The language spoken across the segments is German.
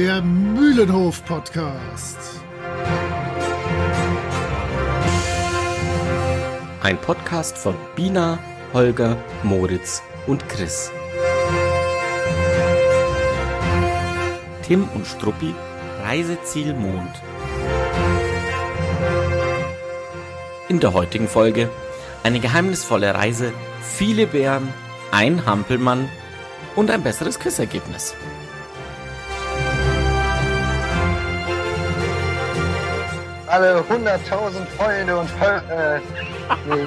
der Mühlenhof-Podcast. Ein Podcast von Bina, Holger, Moritz und Chris. Tim und Struppi, Reiseziel Mond. In der heutigen Folge eine geheimnisvolle Reise, viele Bären, ein Hampelmann und ein besseres Quizergebnis. Alle 100.000 Freunde und äh, nee.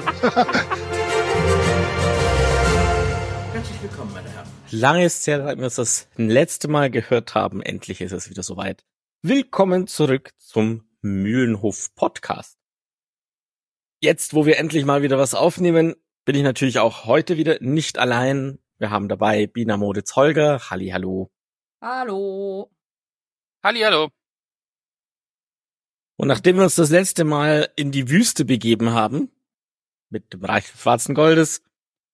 Herzlich willkommen, meine Herren. Lange ist es her, seit wir uns das letzte Mal gehört haben. Endlich ist es wieder soweit. Willkommen zurück zum Mühlenhof Podcast. Jetzt, wo wir endlich mal wieder was aufnehmen, bin ich natürlich auch heute wieder nicht allein. Wir haben dabei Bina Moditz Holger. Halli, hallo. Hallo. Halli, hallo. Und nachdem wir uns das letzte Mal in die Wüste begeben haben, mit dem Reich des Schwarzen Goldes,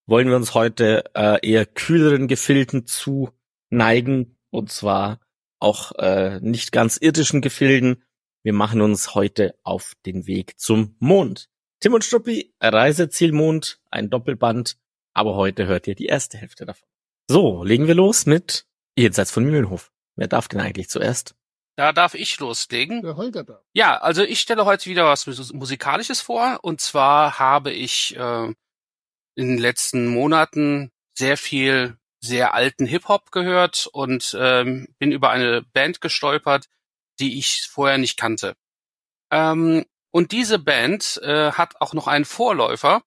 wollen wir uns heute äh, eher kühleren Gefilden zu neigen, und zwar auch äh, nicht ganz irdischen Gefilden. Wir machen uns heute auf den Weg zum Mond. Tim und Struppi, Reiseziel Mond, ein Doppelband, aber heute hört ihr die erste Hälfte davon. So, legen wir los mit Jenseits von Mühlenhof. Wer darf denn eigentlich zuerst? Da darf ich loslegen. Der Holger da. Ja, also ich stelle heute wieder was Musikalisches vor. Und zwar habe ich äh, in den letzten Monaten sehr viel sehr alten Hip-Hop gehört und ähm, bin über eine Band gestolpert, die ich vorher nicht kannte. Ähm, und diese Band äh, hat auch noch einen Vorläufer,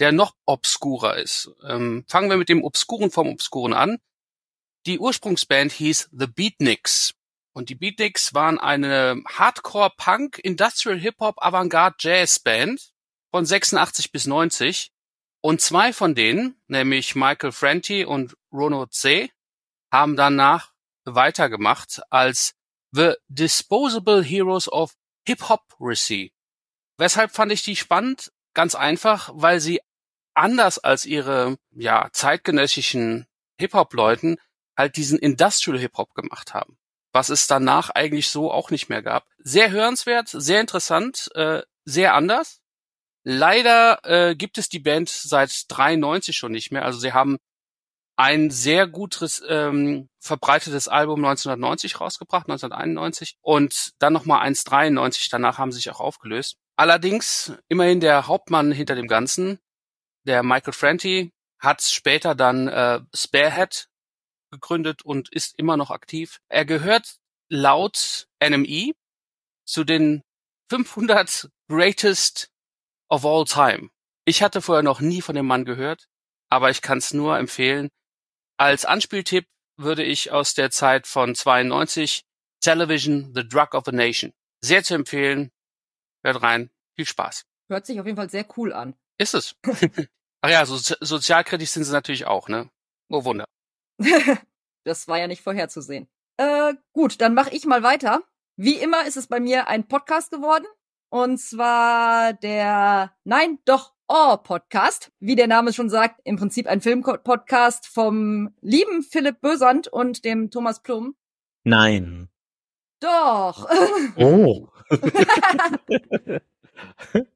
der noch obskurer ist. Ähm, fangen wir mit dem Obskuren vom Obskuren an. Die Ursprungsband hieß The Beatniks. Und die Beatniks waren eine Hardcore-Punk, Industrial Hip-Hop, Avantgarde Jazz Band von 86 bis 90. Und zwei von denen, nämlich Michael Franti und Rono C., haben danach weitergemacht als The Disposable Heroes of Hip-Hop-Recy. Weshalb fand ich die spannend? Ganz einfach, weil sie anders als ihre ja, zeitgenössischen Hip-Hop-Leuten halt diesen Industrial Hip-Hop gemacht haben was es danach eigentlich so auch nicht mehr gab. Sehr hörenswert, sehr interessant, äh, sehr anders. Leider äh, gibt es die Band seit 93 schon nicht mehr. Also sie haben ein sehr gutes ähm, verbreitetes Album 1990 rausgebracht, 1991 und dann nochmal eins 93. Danach haben sie sich auch aufgelöst. Allerdings immerhin der Hauptmann hinter dem Ganzen, der Michael Franti, hat später dann äh, Sparehead gegründet und ist immer noch aktiv. Er gehört laut NME zu den 500 Greatest of All Time. Ich hatte vorher noch nie von dem Mann gehört, aber ich kann es nur empfehlen. Als Anspieltipp würde ich aus der Zeit von 92 Television The Drug of a Nation sehr zu empfehlen. Hört rein, viel Spaß. Hört sich auf jeden Fall sehr cool an. Ist es. Ach ja, so, sozialkritisch sind sie natürlich auch, ne? Oh Wunder. Das war ja nicht vorherzusehen. Äh, gut, dann mache ich mal weiter. Wie immer ist es bei mir ein Podcast geworden. Und zwar der Nein, doch, Oh Podcast. Wie der Name schon sagt, im Prinzip ein Filmpodcast vom lieben Philipp Bösand und dem Thomas Plum. Nein. Doch. Oh.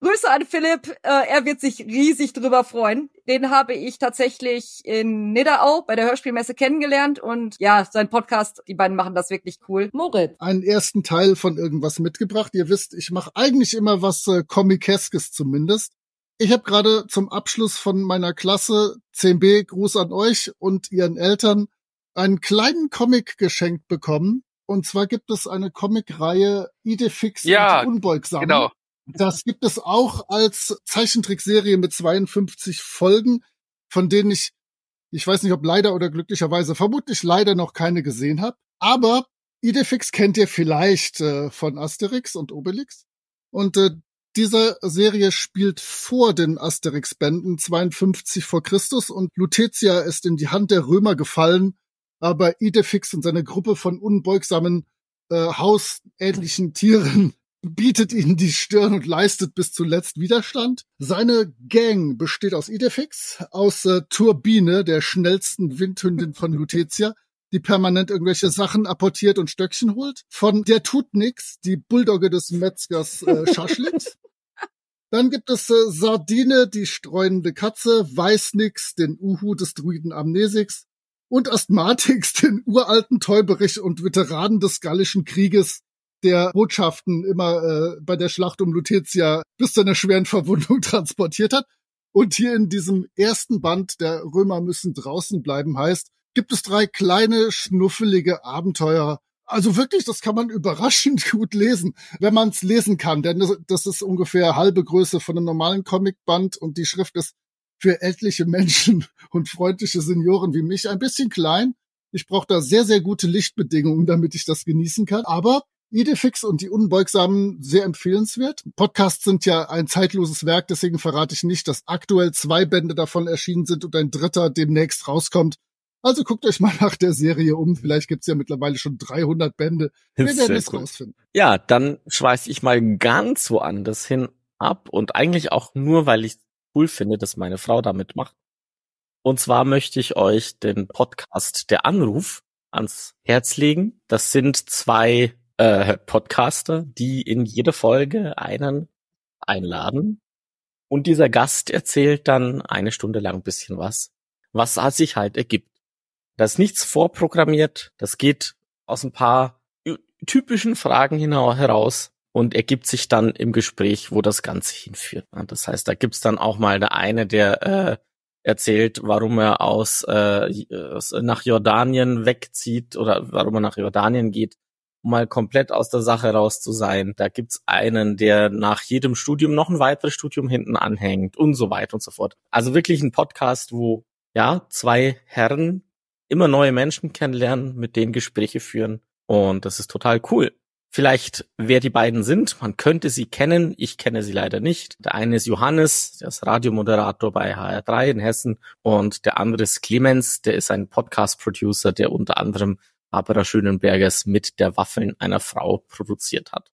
Grüße an Philipp, äh, er wird sich riesig drüber freuen. Den habe ich tatsächlich in Nidderau bei der Hörspielmesse kennengelernt und ja, sein Podcast, die beiden machen das wirklich cool. Moritz. Einen ersten Teil von irgendwas mitgebracht. Ihr wisst, ich mache eigentlich immer was äh, Comiceskes zumindest. Ich habe gerade zum Abschluss von meiner Klasse 10b Gruß an euch und ihren Eltern einen kleinen Comic geschenkt bekommen. Und zwar gibt es eine Comicreihe Idefix ja, und Unbeugsam. Genau. Das gibt es auch als Zeichentrickserie mit 52 Folgen, von denen ich, ich weiß nicht, ob leider oder glücklicherweise, vermutlich leider noch keine gesehen habe. Aber Idefix kennt ihr vielleicht äh, von Asterix und Obelix. Und äh, diese Serie spielt vor den Asterix-Bänden 52 vor Christus und Lutetia ist in die Hand der Römer gefallen, aber Idefix und seine Gruppe von unbeugsamen äh, hausähnlichen Tieren bietet ihnen die Stirn und leistet bis zuletzt Widerstand. Seine Gang besteht aus Idefix, aus äh, Turbine, der schnellsten Windhündin von Lutetia, die permanent irgendwelche Sachen apportiert und Stöckchen holt. Von Der tut nix, die Bulldogge des Metzgers äh, Schaschlik. Dann gibt es äh, Sardine, die streunende Katze, Weiß nix, den Uhu des Druiden Amnesix und Asthmatix, den uralten Täuberich und Veteranen des Gallischen Krieges, der Botschaften immer äh, bei der Schlacht um Lutetia bis zu einer schweren Verwundung transportiert hat. Und hier in diesem ersten Band, der Römer müssen draußen bleiben heißt, gibt es drei kleine, schnuffelige Abenteuer. Also wirklich, das kann man überraschend gut lesen, wenn man es lesen kann. Denn das ist ungefähr halbe Größe von einem normalen Comicband und die Schrift ist für ältliche Menschen und freundliche Senioren wie mich ein bisschen klein. Ich brauche da sehr, sehr gute Lichtbedingungen, damit ich das genießen kann. Aber Idefix und die Unbeugsamen sehr empfehlenswert. Podcasts sind ja ein zeitloses Werk, deswegen verrate ich nicht, dass aktuell zwei Bände davon erschienen sind und ein dritter demnächst rauskommt. Also guckt euch mal nach der Serie um. Vielleicht gibt's ja mittlerweile schon 300 Bände. Wir werden es cool. rausfinden. Ja, dann schweiß ich mal ganz woanders hin ab und eigentlich auch nur, weil ich cool finde, dass meine Frau damit macht. Und zwar möchte ich euch den Podcast Der Anruf ans Herz legen. Das sind zwei äh, Podcaster, die in jeder Folge einen einladen. Und dieser Gast erzählt dann eine Stunde lang ein bisschen was, was sich halt ergibt. Da ist nichts vorprogrammiert, das geht aus ein paar typischen Fragen heraus und ergibt sich dann im Gespräch, wo das Ganze hinführt. Das heißt, da gibt's dann auch mal der eine, der äh, erzählt, warum er aus äh, nach Jordanien wegzieht oder warum er nach Jordanien geht um mal komplett aus der Sache raus zu sein. Da gibt's einen, der nach jedem Studium noch ein weiteres Studium hinten anhängt und so weiter und so fort. Also wirklich ein Podcast, wo ja zwei Herren immer neue Menschen kennenlernen, mit denen Gespräche führen und das ist total cool. Vielleicht, wer die beiden sind, man könnte sie kennen, ich kenne sie leider nicht. Der eine ist Johannes, der ist Radiomoderator bei HR3 in Hessen und der andere ist Clemens, der ist ein Podcast-Producer, der unter anderem Barbara Schönenbergers mit der Waffeln einer Frau produziert hat.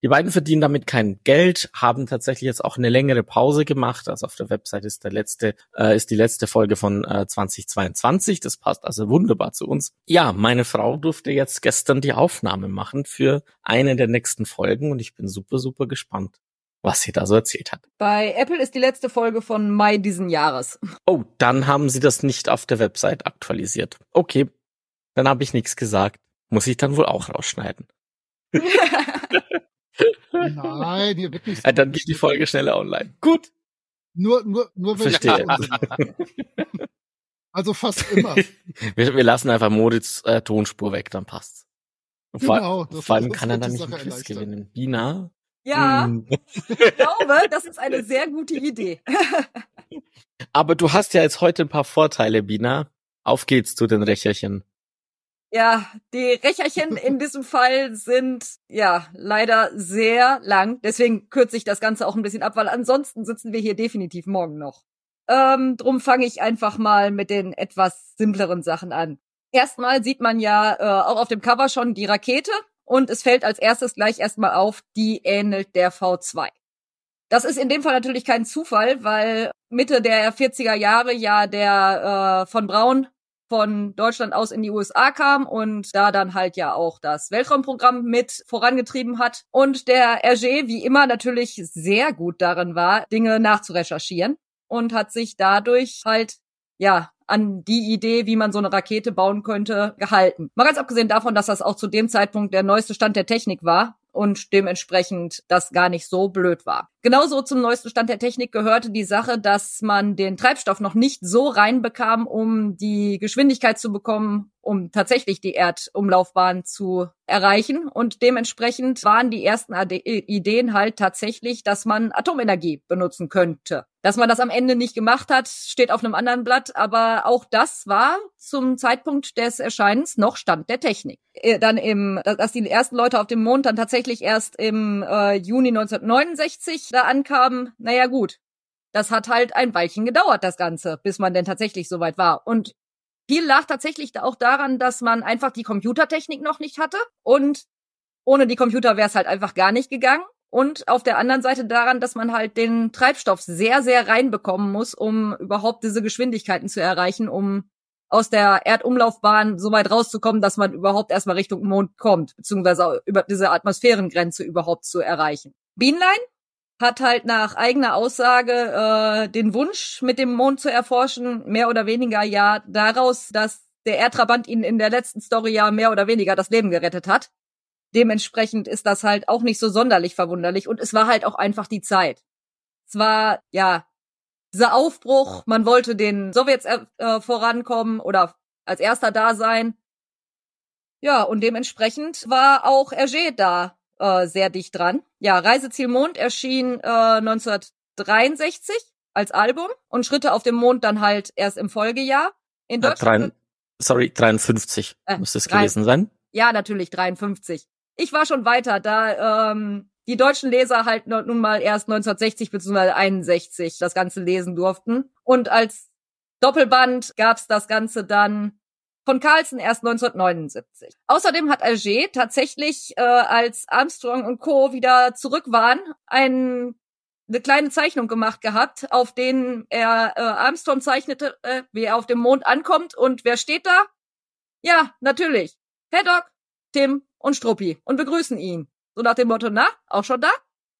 Die beiden verdienen damit kein Geld, haben tatsächlich jetzt auch eine längere Pause gemacht. Also auf der Website ist der letzte, äh, ist die letzte Folge von äh, 2022. Das passt also wunderbar zu uns. Ja, meine Frau durfte jetzt gestern die Aufnahme machen für eine der nächsten Folgen und ich bin super, super gespannt, was sie da so erzählt hat. Bei Apple ist die letzte Folge von Mai diesen Jahres. Oh, dann haben sie das nicht auf der Website aktualisiert. Okay, dann habe ich nichts gesagt. Muss ich dann wohl auch rausschneiden. Nein, hier wird nicht. So dann geht die Folge schneller online. Gut. Nur, nur, nur wenn Verstehe. Also fast immer. wir, wir lassen einfach Moritz äh, Tonspur weg, dann passt's. Und vor, Genau, das- vor allem kann er dann nicht einen Sache Quiz erleichtern. gewinnen. Bina? Ja, Hm. ich glaube, das ist eine sehr gute Idee. Aber du hast ja jetzt heute ein paar Vorteile, Bina. Auf geht's zu den Recherchen. Ja, die Recherchen in diesem Fall sind ja leider sehr lang. Deswegen kürze ich das Ganze auch ein bisschen ab, weil ansonsten sitzen wir hier definitiv morgen noch. Ähm, drum fange ich einfach mal mit den etwas simpleren Sachen an. Erstmal sieht man ja äh, auch auf dem Cover schon die Rakete und es fällt als erstes gleich erstmal auf, die ähnelt der V2. Das ist in dem Fall natürlich kein Zufall, weil Mitte der 40er Jahre ja der äh, von Braun von Deutschland aus in die USA kam und da dann halt ja auch das Weltraumprogramm mit vorangetrieben hat und der Hergé wie immer natürlich sehr gut darin war, Dinge nachzurecherchieren und hat sich dadurch halt ja an die Idee, wie man so eine Rakete bauen könnte, gehalten. Mal ganz abgesehen davon, dass das auch zu dem Zeitpunkt der neueste Stand der Technik war und dementsprechend das gar nicht so blöd war. Genauso zum neuesten Stand der Technik gehörte die Sache, dass man den Treibstoff noch nicht so reinbekam, um die Geschwindigkeit zu bekommen, um tatsächlich die Erdumlaufbahn zu erreichen. Und dementsprechend waren die ersten Ideen halt tatsächlich, dass man Atomenergie benutzen könnte. Dass man das am Ende nicht gemacht hat, steht auf einem anderen Blatt, aber auch das war zum Zeitpunkt des Erscheinens noch Stand der Technik. Äh, Dann im, dass die ersten Leute auf dem Mond dann tatsächlich erst im äh, Juni 1969 da ankamen, naja gut. Das hat halt ein Weilchen gedauert, das Ganze, bis man denn tatsächlich soweit war. Und viel lag tatsächlich auch daran, dass man einfach die Computertechnik noch nicht hatte und ohne die Computer wäre es halt einfach gar nicht gegangen. Und auf der anderen Seite daran, dass man halt den Treibstoff sehr, sehr reinbekommen muss, um überhaupt diese Geschwindigkeiten zu erreichen, um aus der Erdumlaufbahn so weit rauszukommen, dass man überhaupt erstmal Richtung Mond kommt, beziehungsweise über diese Atmosphärengrenze überhaupt zu erreichen. Bienlein hat halt nach eigener Aussage äh, den Wunsch, mit dem Mond zu erforschen, mehr oder weniger ja daraus, dass der Erdtrabant ihn in der letzten Story ja mehr oder weniger das Leben gerettet hat. Dementsprechend ist das halt auch nicht so sonderlich verwunderlich und es war halt auch einfach die Zeit. Es war, ja, dieser Aufbruch, man wollte den Sowjets äh, äh, vorankommen oder als erster da sein. Ja, und dementsprechend war auch Hergé da äh, sehr dicht dran. Ja, Reiseziel Mond erschien äh, 1963 als Album und Schritte auf dem Mond dann halt erst im Folgejahr. In Deutschland. Ja, drei, sorry, 53 äh, müsste es gewesen sein. Ja, natürlich 53. Ich war schon weiter, da ähm, die deutschen Leser halt nun mal erst 1960 bzw. 61 das Ganze lesen durften. Und als Doppelband gab's das Ganze dann von Carlsen erst 1979. Außerdem hat Alger tatsächlich, äh, als Armstrong und Co. wieder zurück waren, ein, eine kleine Zeichnung gemacht gehabt, auf denen er äh, Armstrong zeichnete, äh, wie er auf dem Mond ankommt. Und wer steht da? Ja, natürlich. Haddock, Tim und Struppi und begrüßen ihn. So nach dem Motto, na, auch schon da?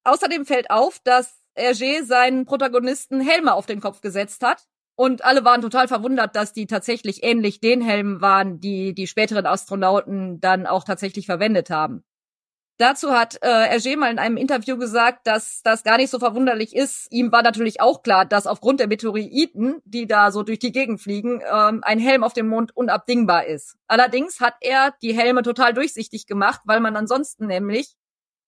Außerdem fällt auf, dass Hergé seinen Protagonisten Helme auf den Kopf gesetzt hat. Und alle waren total verwundert, dass die tatsächlich ähnlich den Helmen waren, die die späteren Astronauten dann auch tatsächlich verwendet haben. Dazu hat äh, Hergé mal in einem Interview gesagt, dass das gar nicht so verwunderlich ist. Ihm war natürlich auch klar, dass aufgrund der Meteoriten, die da so durch die Gegend fliegen, ähm, ein Helm auf dem Mond unabdingbar ist. Allerdings hat er die Helme total durchsichtig gemacht, weil man ansonsten nämlich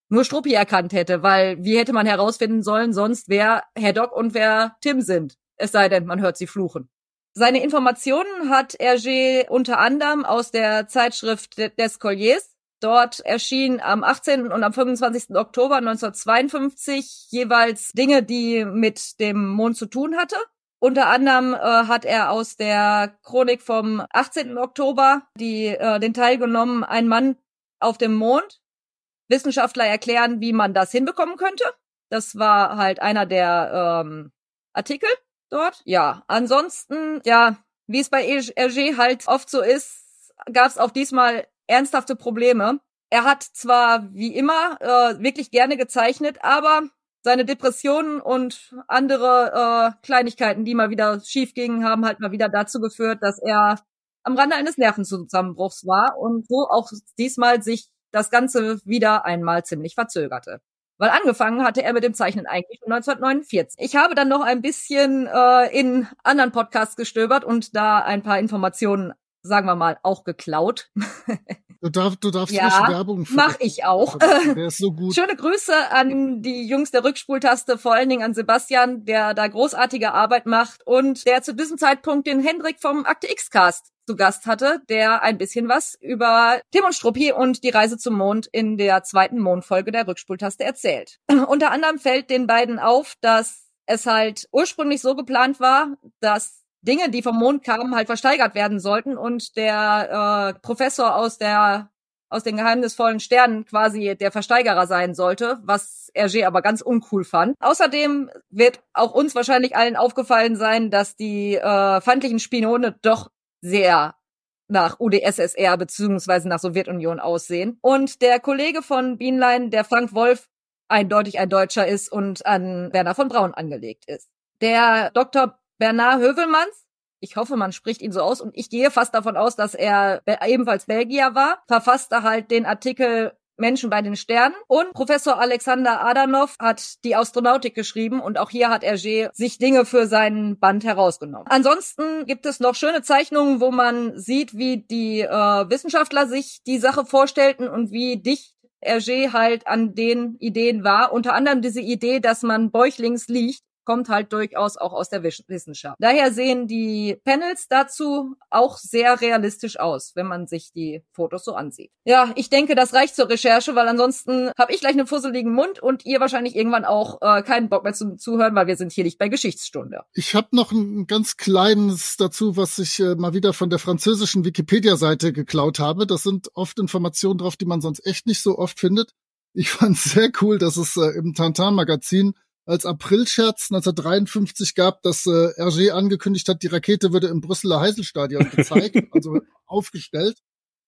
nur Struppi erkannt hätte, weil wie hätte man herausfinden sollen sonst, wer Herr Doc und wer Tim sind? Es sei denn, man hört sie fluchen. Seine Informationen hat Hergé unter anderem aus der Zeitschrift des Colliers. Dort erschien am 18. und am 25. Oktober 1952 jeweils Dinge, die mit dem Mond zu tun hatte. Unter anderem äh, hat er aus der Chronik vom 18. Oktober die, äh, den Teil genommen, ein Mann auf dem Mond. Wissenschaftler erklären, wie man das hinbekommen könnte. Das war halt einer der ähm, Artikel dort. Ja, ansonsten, ja, wie es bei Hergé halt oft so ist, gab es auch diesmal ernsthafte Probleme. Er hat zwar wie immer äh, wirklich gerne gezeichnet, aber seine Depressionen und andere äh, Kleinigkeiten, die mal wieder schief gingen, haben halt mal wieder dazu geführt, dass er am Rande eines Nervenzusammenbruchs war und so auch diesmal sich das Ganze wieder einmal ziemlich verzögerte. Weil angefangen hatte er mit dem Zeichnen eigentlich schon 1949. Ich habe dann noch ein bisschen äh, in anderen Podcasts gestöbert und da ein paar Informationen, sagen wir mal, auch geklaut. Du, darf, du darfst ja, nicht Werbung für mach ich auch. Der ist so gut. Schöne Grüße an die Jungs der Rückspultaste, vor allen Dingen an Sebastian, der da großartige Arbeit macht und der zu diesem Zeitpunkt den Hendrik vom Akte X-Cast zu Gast hatte, der ein bisschen was über Tim und Struppi und die Reise zum Mond in der zweiten Mondfolge der Rückspultaste erzählt. Unter anderem fällt den beiden auf, dass es halt ursprünglich so geplant war, dass Dinge, die vom Mond kamen, halt versteigert werden sollten und der äh, Professor aus der aus den geheimnisvollen Sternen quasi der Versteigerer sein sollte, was Hergé aber ganz uncool fand. Außerdem wird auch uns wahrscheinlich allen aufgefallen sein, dass die äh, feindlichen Spione doch sehr nach UdSSR beziehungsweise nach Sowjetunion aussehen. Und der Kollege von Bienlein, der Frank Wolf, eindeutig ein Deutscher ist und an Werner von Braun angelegt ist. Der Dr. Bernard Hövelmanns, ich hoffe, man spricht ihn so aus und ich gehe fast davon aus, dass er ebenfalls Belgier war, verfasste halt den Artikel Menschen bei den Sternen. Und Professor Alexander Adanov hat die Astronautik geschrieben und auch hier hat Hergé sich Dinge für seinen Band herausgenommen. Ansonsten gibt es noch schöne Zeichnungen, wo man sieht, wie die äh, Wissenschaftler sich die Sache vorstellten und wie dicht Hergé halt an den Ideen war. Unter anderem diese Idee, dass man bäuchlings liegt kommt halt durchaus auch aus der Wissenschaft. Daher sehen die Panels dazu auch sehr realistisch aus, wenn man sich die Fotos so ansieht. Ja, ich denke, das reicht zur Recherche, weil ansonsten habe ich gleich einen fusseligen Mund und ihr wahrscheinlich irgendwann auch äh, keinen Bock mehr zum Zuhören, weil wir sind hier nicht bei Geschichtsstunde. Ich habe noch ein ganz kleines dazu, was ich äh, mal wieder von der französischen Wikipedia-Seite geklaut habe. Das sind oft Informationen drauf, die man sonst echt nicht so oft findet. Ich fand sehr cool, dass es äh, im Tantan-Magazin als Aprilscherz 1953 gab, dass äh, Hergé angekündigt hat, die Rakete würde im Brüsseler Heiselstadion gezeigt, also aufgestellt.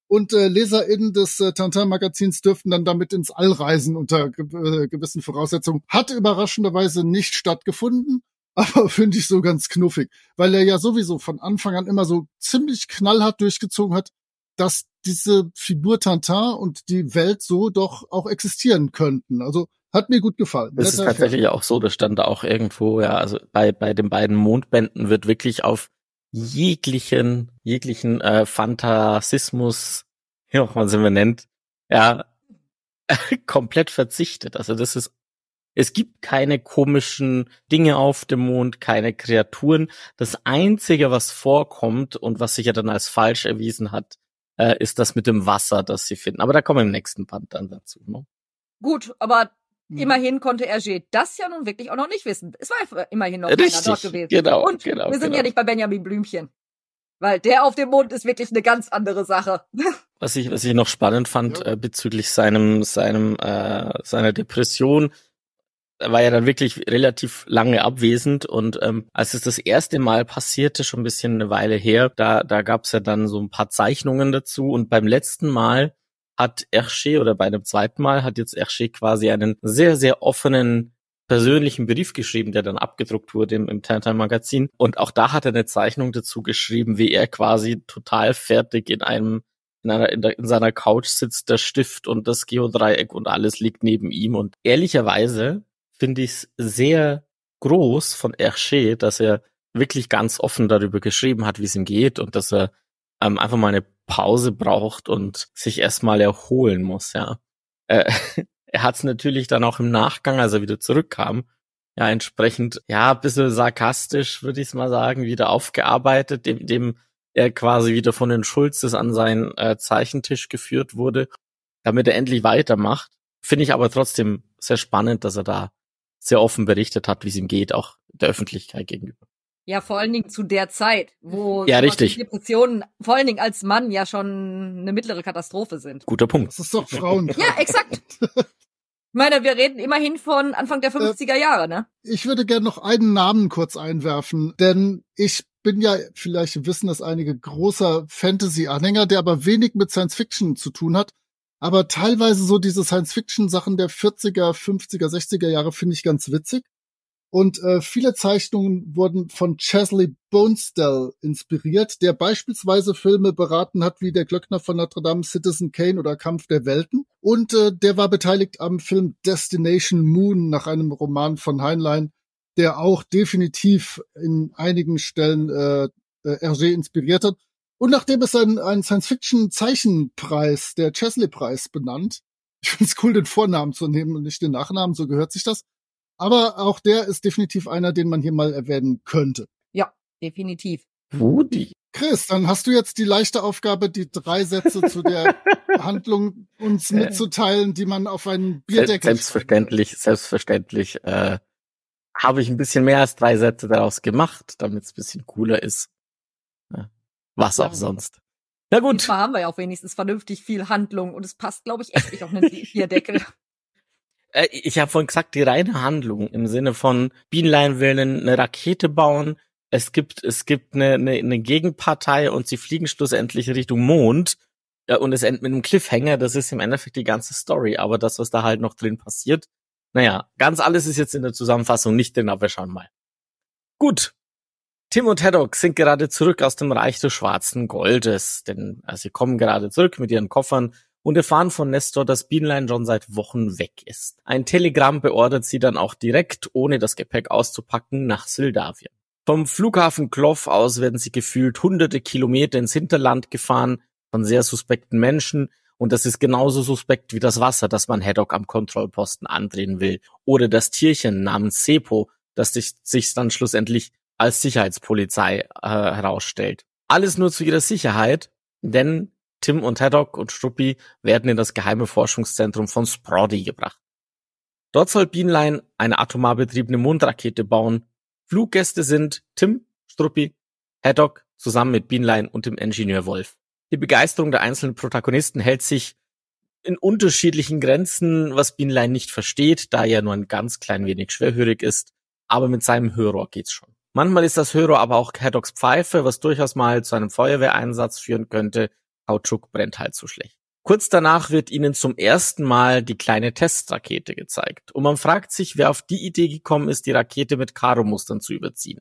Und äh, LeserInnen des äh, Tintin-Magazins dürften dann damit ins All reisen unter äh, gewissen Voraussetzungen. Hat überraschenderweise nicht stattgefunden, aber finde ich so ganz knuffig, weil er ja sowieso von Anfang an immer so ziemlich knallhart durchgezogen hat, dass diese Figur Tintin und die Welt so doch auch existieren könnten. Also hat mir gut gefallen. Das ist tatsächlich auch so, das stand da auch irgendwo, ja, also bei, bei den beiden Mondbänden wird wirklich auf jeglichen, jeglichen äh, Phantasismus, wie auch man es immer nennt, ja, komplett verzichtet. Also das ist, es gibt keine komischen Dinge auf dem Mond, keine Kreaturen. Das Einzige, was vorkommt und was sich ja dann als falsch erwiesen hat, äh, ist das mit dem Wasser, das sie finden. Aber da kommen wir im nächsten Band dann dazu. Ne? Gut, aber hm. Immerhin konnte Hergé das ja nun wirklich auch noch nicht wissen. Es war immerhin noch Richtig, keiner dort gewesen. Genau, Und genau, wir sind genau. ja nicht bei Benjamin Blümchen. Weil der auf dem Mond ist wirklich eine ganz andere Sache. Was ich, was ich noch spannend fand ja. äh, bezüglich seinem, seinem, äh, seiner Depression, er war ja dann wirklich relativ lange abwesend und ähm, als es das erste Mal passierte, schon ein bisschen eine Weile her, da, da gab es ja dann so ein paar Zeichnungen dazu und beim letzten Mal hat Hergé oder bei einem zweiten Mal hat jetzt Hergé quasi einen sehr, sehr offenen persönlichen Brief geschrieben, der dann abgedruckt wurde im, im Tintin Magazin. Und auch da hat er eine Zeichnung dazu geschrieben, wie er quasi total fertig in einem in, einer, in, der, in seiner Couch sitzt, der Stift und das Geodreieck und alles liegt neben ihm. Und ehrlicherweise finde ich es sehr groß von Hergé, dass er wirklich ganz offen darüber geschrieben hat, wie es ihm geht und dass er ähm, einfach mal eine Pause braucht und sich erstmal erholen muss, ja. Äh, er hat es natürlich dann auch im Nachgang, als er wieder zurückkam, ja, entsprechend, ja, ein bisschen sarkastisch, würde ich mal sagen, wieder aufgearbeitet, dem, dem er quasi wieder von den Schulzes an seinen äh, Zeichentisch geführt wurde, damit er endlich weitermacht. Finde ich aber trotzdem sehr spannend, dass er da sehr offen berichtet hat, wie es ihm geht, auch der Öffentlichkeit gegenüber. Ja, vor allen Dingen zu der Zeit, wo ja, richtig. Depressionen vor allen Dingen als Mann ja schon eine mittlere Katastrophe sind. Guter Punkt. Das ist doch Frauen. ja, exakt. Ich meine, wir reden immerhin von Anfang der 50er Jahre, ne? Ich würde gerne noch einen Namen kurz einwerfen, denn ich bin ja, vielleicht wissen das einige, großer Fantasy-Anhänger, der aber wenig mit Science-Fiction zu tun hat. Aber teilweise so diese Science-Fiction-Sachen der 40er, 50er, 60er Jahre finde ich ganz witzig. Und äh, viele Zeichnungen wurden von Chesley Bonestell inspiriert, der beispielsweise Filme beraten hat wie Der Glöckner von Notre Dame, Citizen Kane oder Kampf der Welten. Und äh, der war beteiligt am Film Destination Moon nach einem Roman von Heinlein, der auch definitiv in einigen Stellen äh, äh, Hergé inspiriert hat. Und nachdem es ein, ein Science-Fiction-Zeichenpreis, der Chesley-Preis benannt, ich finde es cool, den Vornamen zu nehmen und nicht den Nachnamen, so gehört sich das, aber auch der ist definitiv einer, den man hier mal erwähnen könnte. Ja, definitiv. Woody. Chris, dann hast du jetzt die leichte Aufgabe, die drei Sätze zu der Handlung uns mitzuteilen, die man auf einen Bierdeckel. Selbstverständlich, selbstverständlich äh, habe ich ein bisschen mehr als drei Sätze daraus gemacht, damit es ein bisschen cooler ist. Ja. Was ja. auch sonst. Na gut. Diesmal haben wir ja auch wenigstens vernünftig viel Handlung und es passt, glaube ich, echt nicht auf einen Bierdeckel. Äh, ich habe vorhin gesagt, die reine Handlung im Sinne von Bienlein will eine Rakete bauen, es gibt, es gibt eine, eine, eine Gegenpartei und sie fliegen schlussendlich Richtung Mond ja, und es endet mit einem Cliffhanger, das ist im Endeffekt die ganze Story, aber das, was da halt noch drin passiert, naja, ganz alles ist jetzt in der Zusammenfassung nicht drin, aber wir schauen mal. Gut. Tim und Haddock sind gerade zurück aus dem Reich des schwarzen Goldes, denn äh, sie kommen gerade zurück mit ihren Koffern und erfahren von Nestor, dass Bienlein schon seit Wochen weg ist. Ein Telegramm beordert sie dann auch direkt, ohne das Gepäck auszupacken, nach Sildavien. Vom Flughafen Kloff aus werden sie gefühlt hunderte Kilometer ins Hinterland gefahren von sehr suspekten Menschen und das ist genauso suspekt wie das Wasser, das man Haddock am Kontrollposten andrehen will oder das Tierchen namens Sepo, das sich, dann schlussendlich als Sicherheitspolizei äh, herausstellt. Alles nur zu ihrer Sicherheit, denn Tim und Haddock und Struppi werden in das geheime Forschungszentrum von Sprody gebracht. Dort soll Bienlein eine atomar betriebene Mondrakete bauen. Fluggäste sind Tim, Struppi, Haddock zusammen mit Bienlein und dem Ingenieur Wolf. Die Begeisterung der einzelnen Protagonisten hält sich in unterschiedlichen Grenzen, was Binlein nicht versteht, da er nur ein ganz klein wenig schwerhörig ist, aber mit seinem Hörrohr geht's schon. Manchmal ist das Hörrohr aber auch Haddocks Pfeife, was durchaus mal zu einem Feuerwehreinsatz führen könnte. Kautschuk brennt halt so schlecht. Kurz danach wird ihnen zum ersten Mal die kleine Testrakete gezeigt. Und man fragt sich, wer auf die Idee gekommen ist, die Rakete mit Karo-Mustern zu überziehen.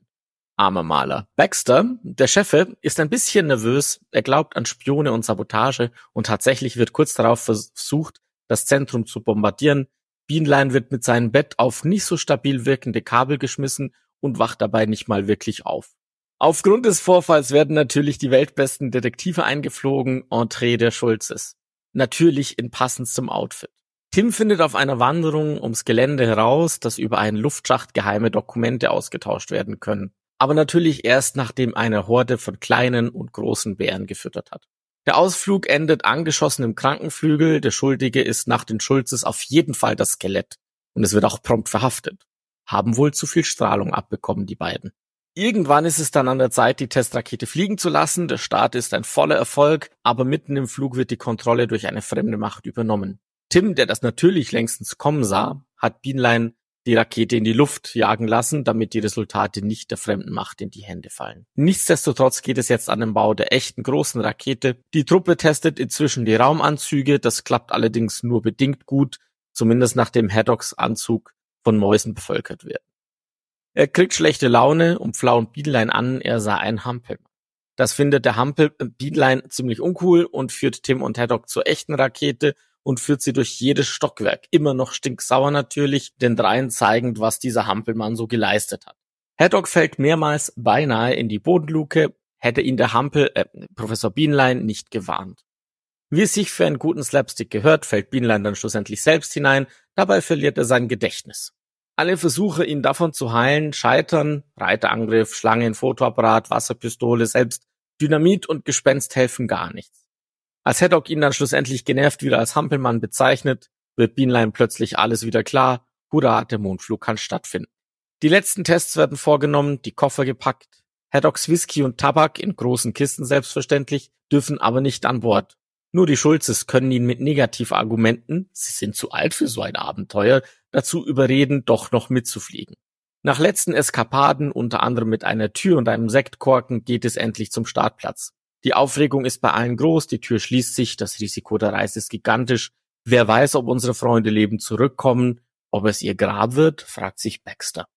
Armer Maler. Baxter, der Chefe, ist ein bisschen nervös. Er glaubt an Spione und Sabotage und tatsächlich wird kurz darauf versucht, das Zentrum zu bombardieren. Beanline wird mit seinem Bett auf nicht so stabil wirkende Kabel geschmissen und wacht dabei nicht mal wirklich auf. Aufgrund des Vorfalls werden natürlich die weltbesten Detektive eingeflogen, Entree der Schulzes. Natürlich in passendstem Outfit. Tim findet auf einer Wanderung ums Gelände heraus, dass über einen Luftschacht geheime Dokumente ausgetauscht werden können aber natürlich erst nachdem eine Horde von kleinen und großen Bären gefüttert hat. Der Ausflug endet angeschossen im Krankenflügel, der Schuldige ist nach den Schulzes auf jeden Fall das Skelett und es wird auch prompt verhaftet. Haben wohl zu viel Strahlung abbekommen, die beiden. Irgendwann ist es dann an der Zeit, die Testrakete fliegen zu lassen. Der Start ist ein voller Erfolg, aber mitten im Flug wird die Kontrolle durch eine fremde Macht übernommen. Tim, der das natürlich längstens kommen sah, hat Bienlein die Rakete in die Luft jagen lassen, damit die Resultate nicht der fremden Macht in die Hände fallen. Nichtsdestotrotz geht es jetzt an den Bau der echten großen Rakete. Die Truppe testet inzwischen die Raumanzüge, das klappt allerdings nur bedingt gut, zumindest nachdem Haddocks Anzug von Mäusen bevölkert wird. Er kriegt schlechte Laune und flaunt Bienlein an, er sei ein Hampel. Das findet der Hampel äh, Bienlein ziemlich uncool und führt Tim und Haddock zur echten Rakete und führt sie durch jedes Stockwerk. Immer noch stinksauer natürlich, den dreien zeigend, was dieser Hampelmann so geleistet hat. Haddock fällt mehrmals beinahe in die Bodenluke, hätte ihn der Hampel, äh, Professor Bienlein, nicht gewarnt. Wie es sich für einen guten Slapstick gehört, fällt Bienlein dann schlussendlich selbst hinein, dabei verliert er sein Gedächtnis. Alle Versuche, ihn davon zu heilen, scheitern, Reiterangriff, Schlangen, Fotoapparat, Wasserpistole, selbst Dynamit und Gespenst helfen gar nichts. Als Haddock ihn dann schlussendlich genervt wieder als Hampelmann bezeichnet, wird Beanline plötzlich alles wieder klar. Hurra, der Mondflug kann stattfinden. Die letzten Tests werden vorgenommen, die Koffer gepackt. Haddocks Whisky und Tabak in großen Kisten selbstverständlich, dürfen aber nicht an Bord. Nur die Schulzes können ihn mit Negativargumenten, sie sind zu alt für so ein Abenteuer, dazu überreden, doch noch mitzufliegen. Nach letzten Eskapaden, unter anderem mit einer Tür und einem Sektkorken, geht es endlich zum Startplatz. Die Aufregung ist bei allen groß, die Tür schließt sich, das Risiko der Reise ist gigantisch. Wer weiß, ob unsere Freunde lebend zurückkommen, ob es ihr Grab wird, fragt sich Baxter.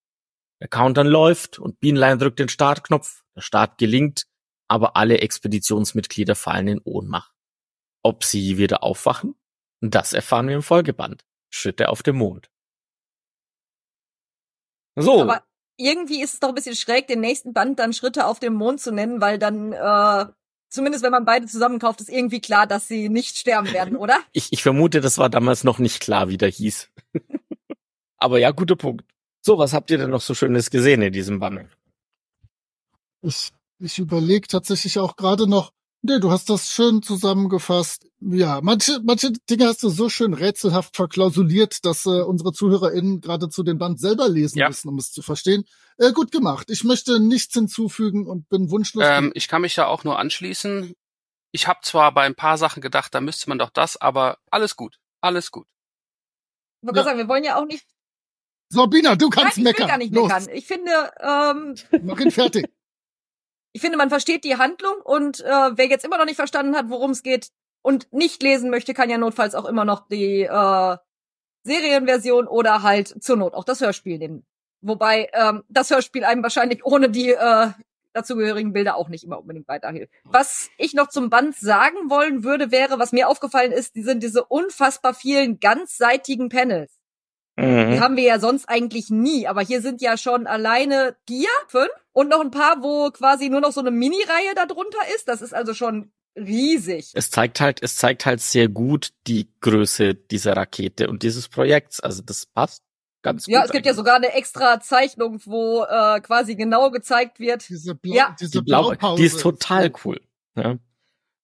Der Countdown läuft und Beanline drückt den Startknopf, der Start gelingt, aber alle Expeditionsmitglieder fallen in Ohnmacht. Ob sie wieder aufwachen? Das erfahren wir im Folgeband. Schritte auf dem Mond. So. Aber irgendwie ist es doch ein bisschen schräg, den nächsten Band dann Schritte auf dem Mond zu nennen, weil dann äh, zumindest wenn man beide zusammenkauft, ist irgendwie klar, dass sie nicht sterben werden, oder? Ich, ich vermute, das war damals noch nicht klar, wie der hieß. Aber ja, guter Punkt. So, was habt ihr denn noch so Schönes gesehen in diesem Band? Ich, ich überlege tatsächlich auch gerade noch, Nee, du hast das schön zusammengefasst. Ja, manche, manche Dinge hast du so schön rätselhaft verklausuliert, dass äh, unsere ZuhörerInnen geradezu den Band selber lesen ja. müssen, um es zu verstehen. Äh, gut gemacht. Ich möchte nichts hinzufügen und bin wunschlos. Ähm, ich kann mich da auch nur anschließen. Ich habe zwar bei ein paar Sachen gedacht, da müsste man doch das, aber alles gut. Alles gut. Ich wollte ja. sagen, wir wollen ja auch nicht. Sabina, du kannst Nein, ich meckern. Will gar nicht Los. meckern. Ich finde, ähm, Mach ihn fertig. Ich finde, man versteht die Handlung und äh, wer jetzt immer noch nicht verstanden hat, worum es geht und nicht lesen möchte, kann ja notfalls auch immer noch die äh, Serienversion oder halt zur Not auch das Hörspiel nehmen. Wobei ähm, das Hörspiel einem wahrscheinlich ohne die äh, dazugehörigen Bilder auch nicht immer unbedingt weiterhilft. Was ich noch zum Band sagen wollen würde, wäre, was mir aufgefallen ist, die sind diese unfassbar vielen ganzseitigen Panels. Mhm. Die haben wir ja sonst eigentlich nie, aber hier sind ja schon alleine vier, fünf und noch ein paar, wo quasi nur noch so eine Mini-Reihe darunter ist. Das ist also schon riesig. Es zeigt halt, es zeigt halt sehr gut die Größe dieser Rakete und dieses Projekts. Also das passt ganz gut. Ja, es gibt eigentlich. ja sogar eine extra Zeichnung, wo äh, quasi genau gezeigt wird. Diese, Blau, ja. diese die Blaupause. Die ist total cool. Ja.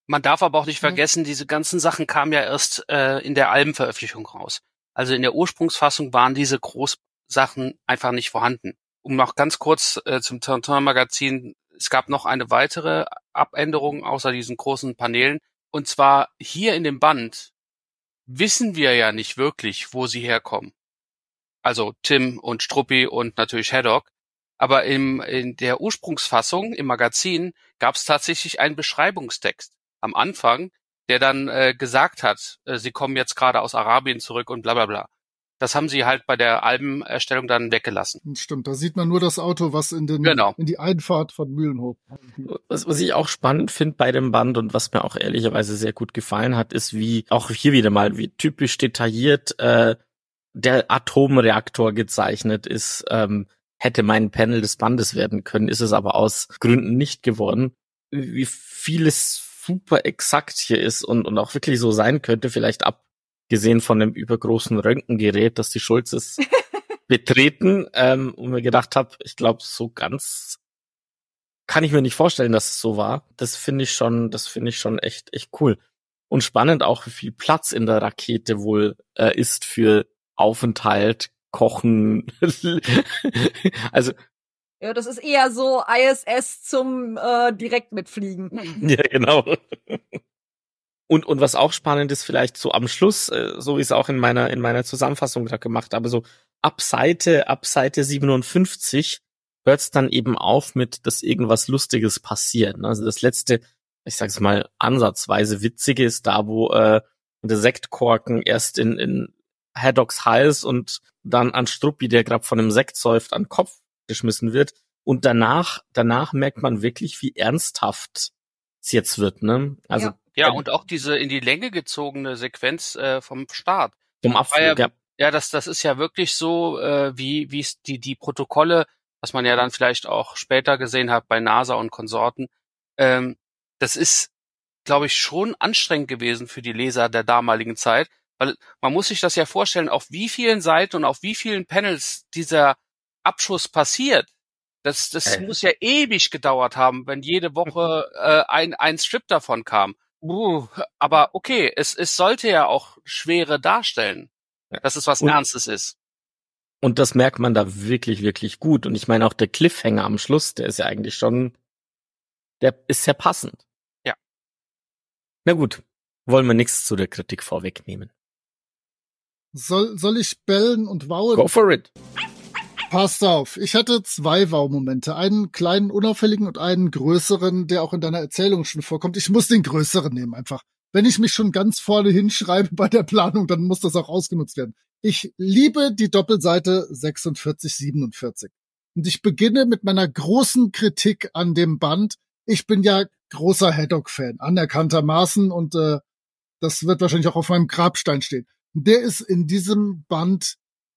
Man darf aber auch nicht vergessen, diese ganzen Sachen kamen ja erst äh, in der Albenveröffentlichung raus. Also in der Ursprungsfassung waren diese Großsachen einfach nicht vorhanden. Um noch ganz kurz äh, zum Tintin-Magazin, es gab noch eine weitere Abänderung außer diesen großen Paneelen. Und zwar hier in dem Band wissen wir ja nicht wirklich, wo sie herkommen. Also Tim und Struppi und natürlich Haddock. Aber im, in der Ursprungsfassung im Magazin gab es tatsächlich einen Beschreibungstext am Anfang, der dann äh, gesagt hat, äh, sie kommen jetzt gerade aus Arabien zurück und bla bla bla. Das haben sie halt bei der Albenerstellung dann weggelassen. Stimmt, da sieht man nur das Auto, was in, den, Genau. in die Einfahrt von Mühlenhof. Was, was ich auch spannend finde bei dem Band und was mir auch ehrlicherweise sehr gut gefallen hat, ist wie auch hier wieder mal wie typisch detailliert äh, der Atomreaktor gezeichnet ist. Ähm, hätte mein Panel des Bandes werden können, ist es aber aus Gründen nicht geworden. Wie vieles super exakt hier ist und, und auch wirklich so sein könnte, vielleicht abgesehen von dem übergroßen Röntgengerät, das die Schulzes betreten ähm, und mir gedacht habe, ich glaube, so ganz kann ich mir nicht vorstellen, dass es so war. Das finde ich schon, das finde ich schon echt, echt cool. Und spannend auch, wie viel Platz in der Rakete wohl äh, ist für Aufenthalt, Kochen. also, Ja, das ist eher so ISS zum äh, direkt mitfliegen. ja, genau. Und, und was auch spannend ist, vielleicht so am Schluss, äh, so wie es auch in meiner, in meiner Zusammenfassung gerade gemacht habe, so ab Seite, ab Seite 57 hört es dann eben auf mit, dass irgendwas Lustiges passiert. ne? Also das letzte, ich sag's mal, ansatzweise witzige ist da, wo äh, der Sektkorken erst in, in Haddocks Hals und dann an Struppi, der gerade von einem Sekt säuft, an Kopf geschmissen wird. Und danach, danach merkt man wirklich, wie ernsthaft es jetzt wird, ne? Also Ja. Ja, und auch diese in die Länge gezogene Sequenz äh, vom Start. vom Abflug, ja. Ja, das, das ist ja wirklich so, äh, wie wie es die, die Protokolle, was man ja dann vielleicht auch später gesehen hat bei NASA und Konsorten, ähm, das ist, glaube ich, schon anstrengend gewesen für die Leser der damaligen Zeit, weil man muss sich das ja vorstellen, auf wie vielen Seiten und auf wie vielen Panels dieser Abschuss passiert. Das, das Äh. muss ja ewig gedauert haben, wenn jede Woche äh, ein, ein Strip davon kam. Buh, aber okay, es, es sollte ja auch Schwere darstellen, Ja. dass es was Und- Ernstes ist. Und das merkt man da wirklich, wirklich gut. Und ich meine auch der Cliffhanger am Schluss, der ist ja eigentlich schon, der ist sehr passend. Ja. Na gut, wollen wir nichts zu der Kritik vorwegnehmen. Soll, soll ich bellen und wauen? Go for it. Passt auf, ich hatte zwei Wow-Momente. Einen kleinen, unauffälligen und einen größeren, der auch in deiner Erzählung schon vorkommt. Ich muss den größeren nehmen einfach. Wenn ich mich schon ganz vorne hinschreibe bei der Planung, dann muss das auch ausgenutzt werden. Ich liebe die Doppelseite 4647. Und ich beginne mit meiner großen Kritik an dem Band. Ich bin ja großer Haddock-Fan, anerkanntermaßen, und äh, das wird wahrscheinlich auch auf meinem Grabstein stehen. Der ist in diesem Band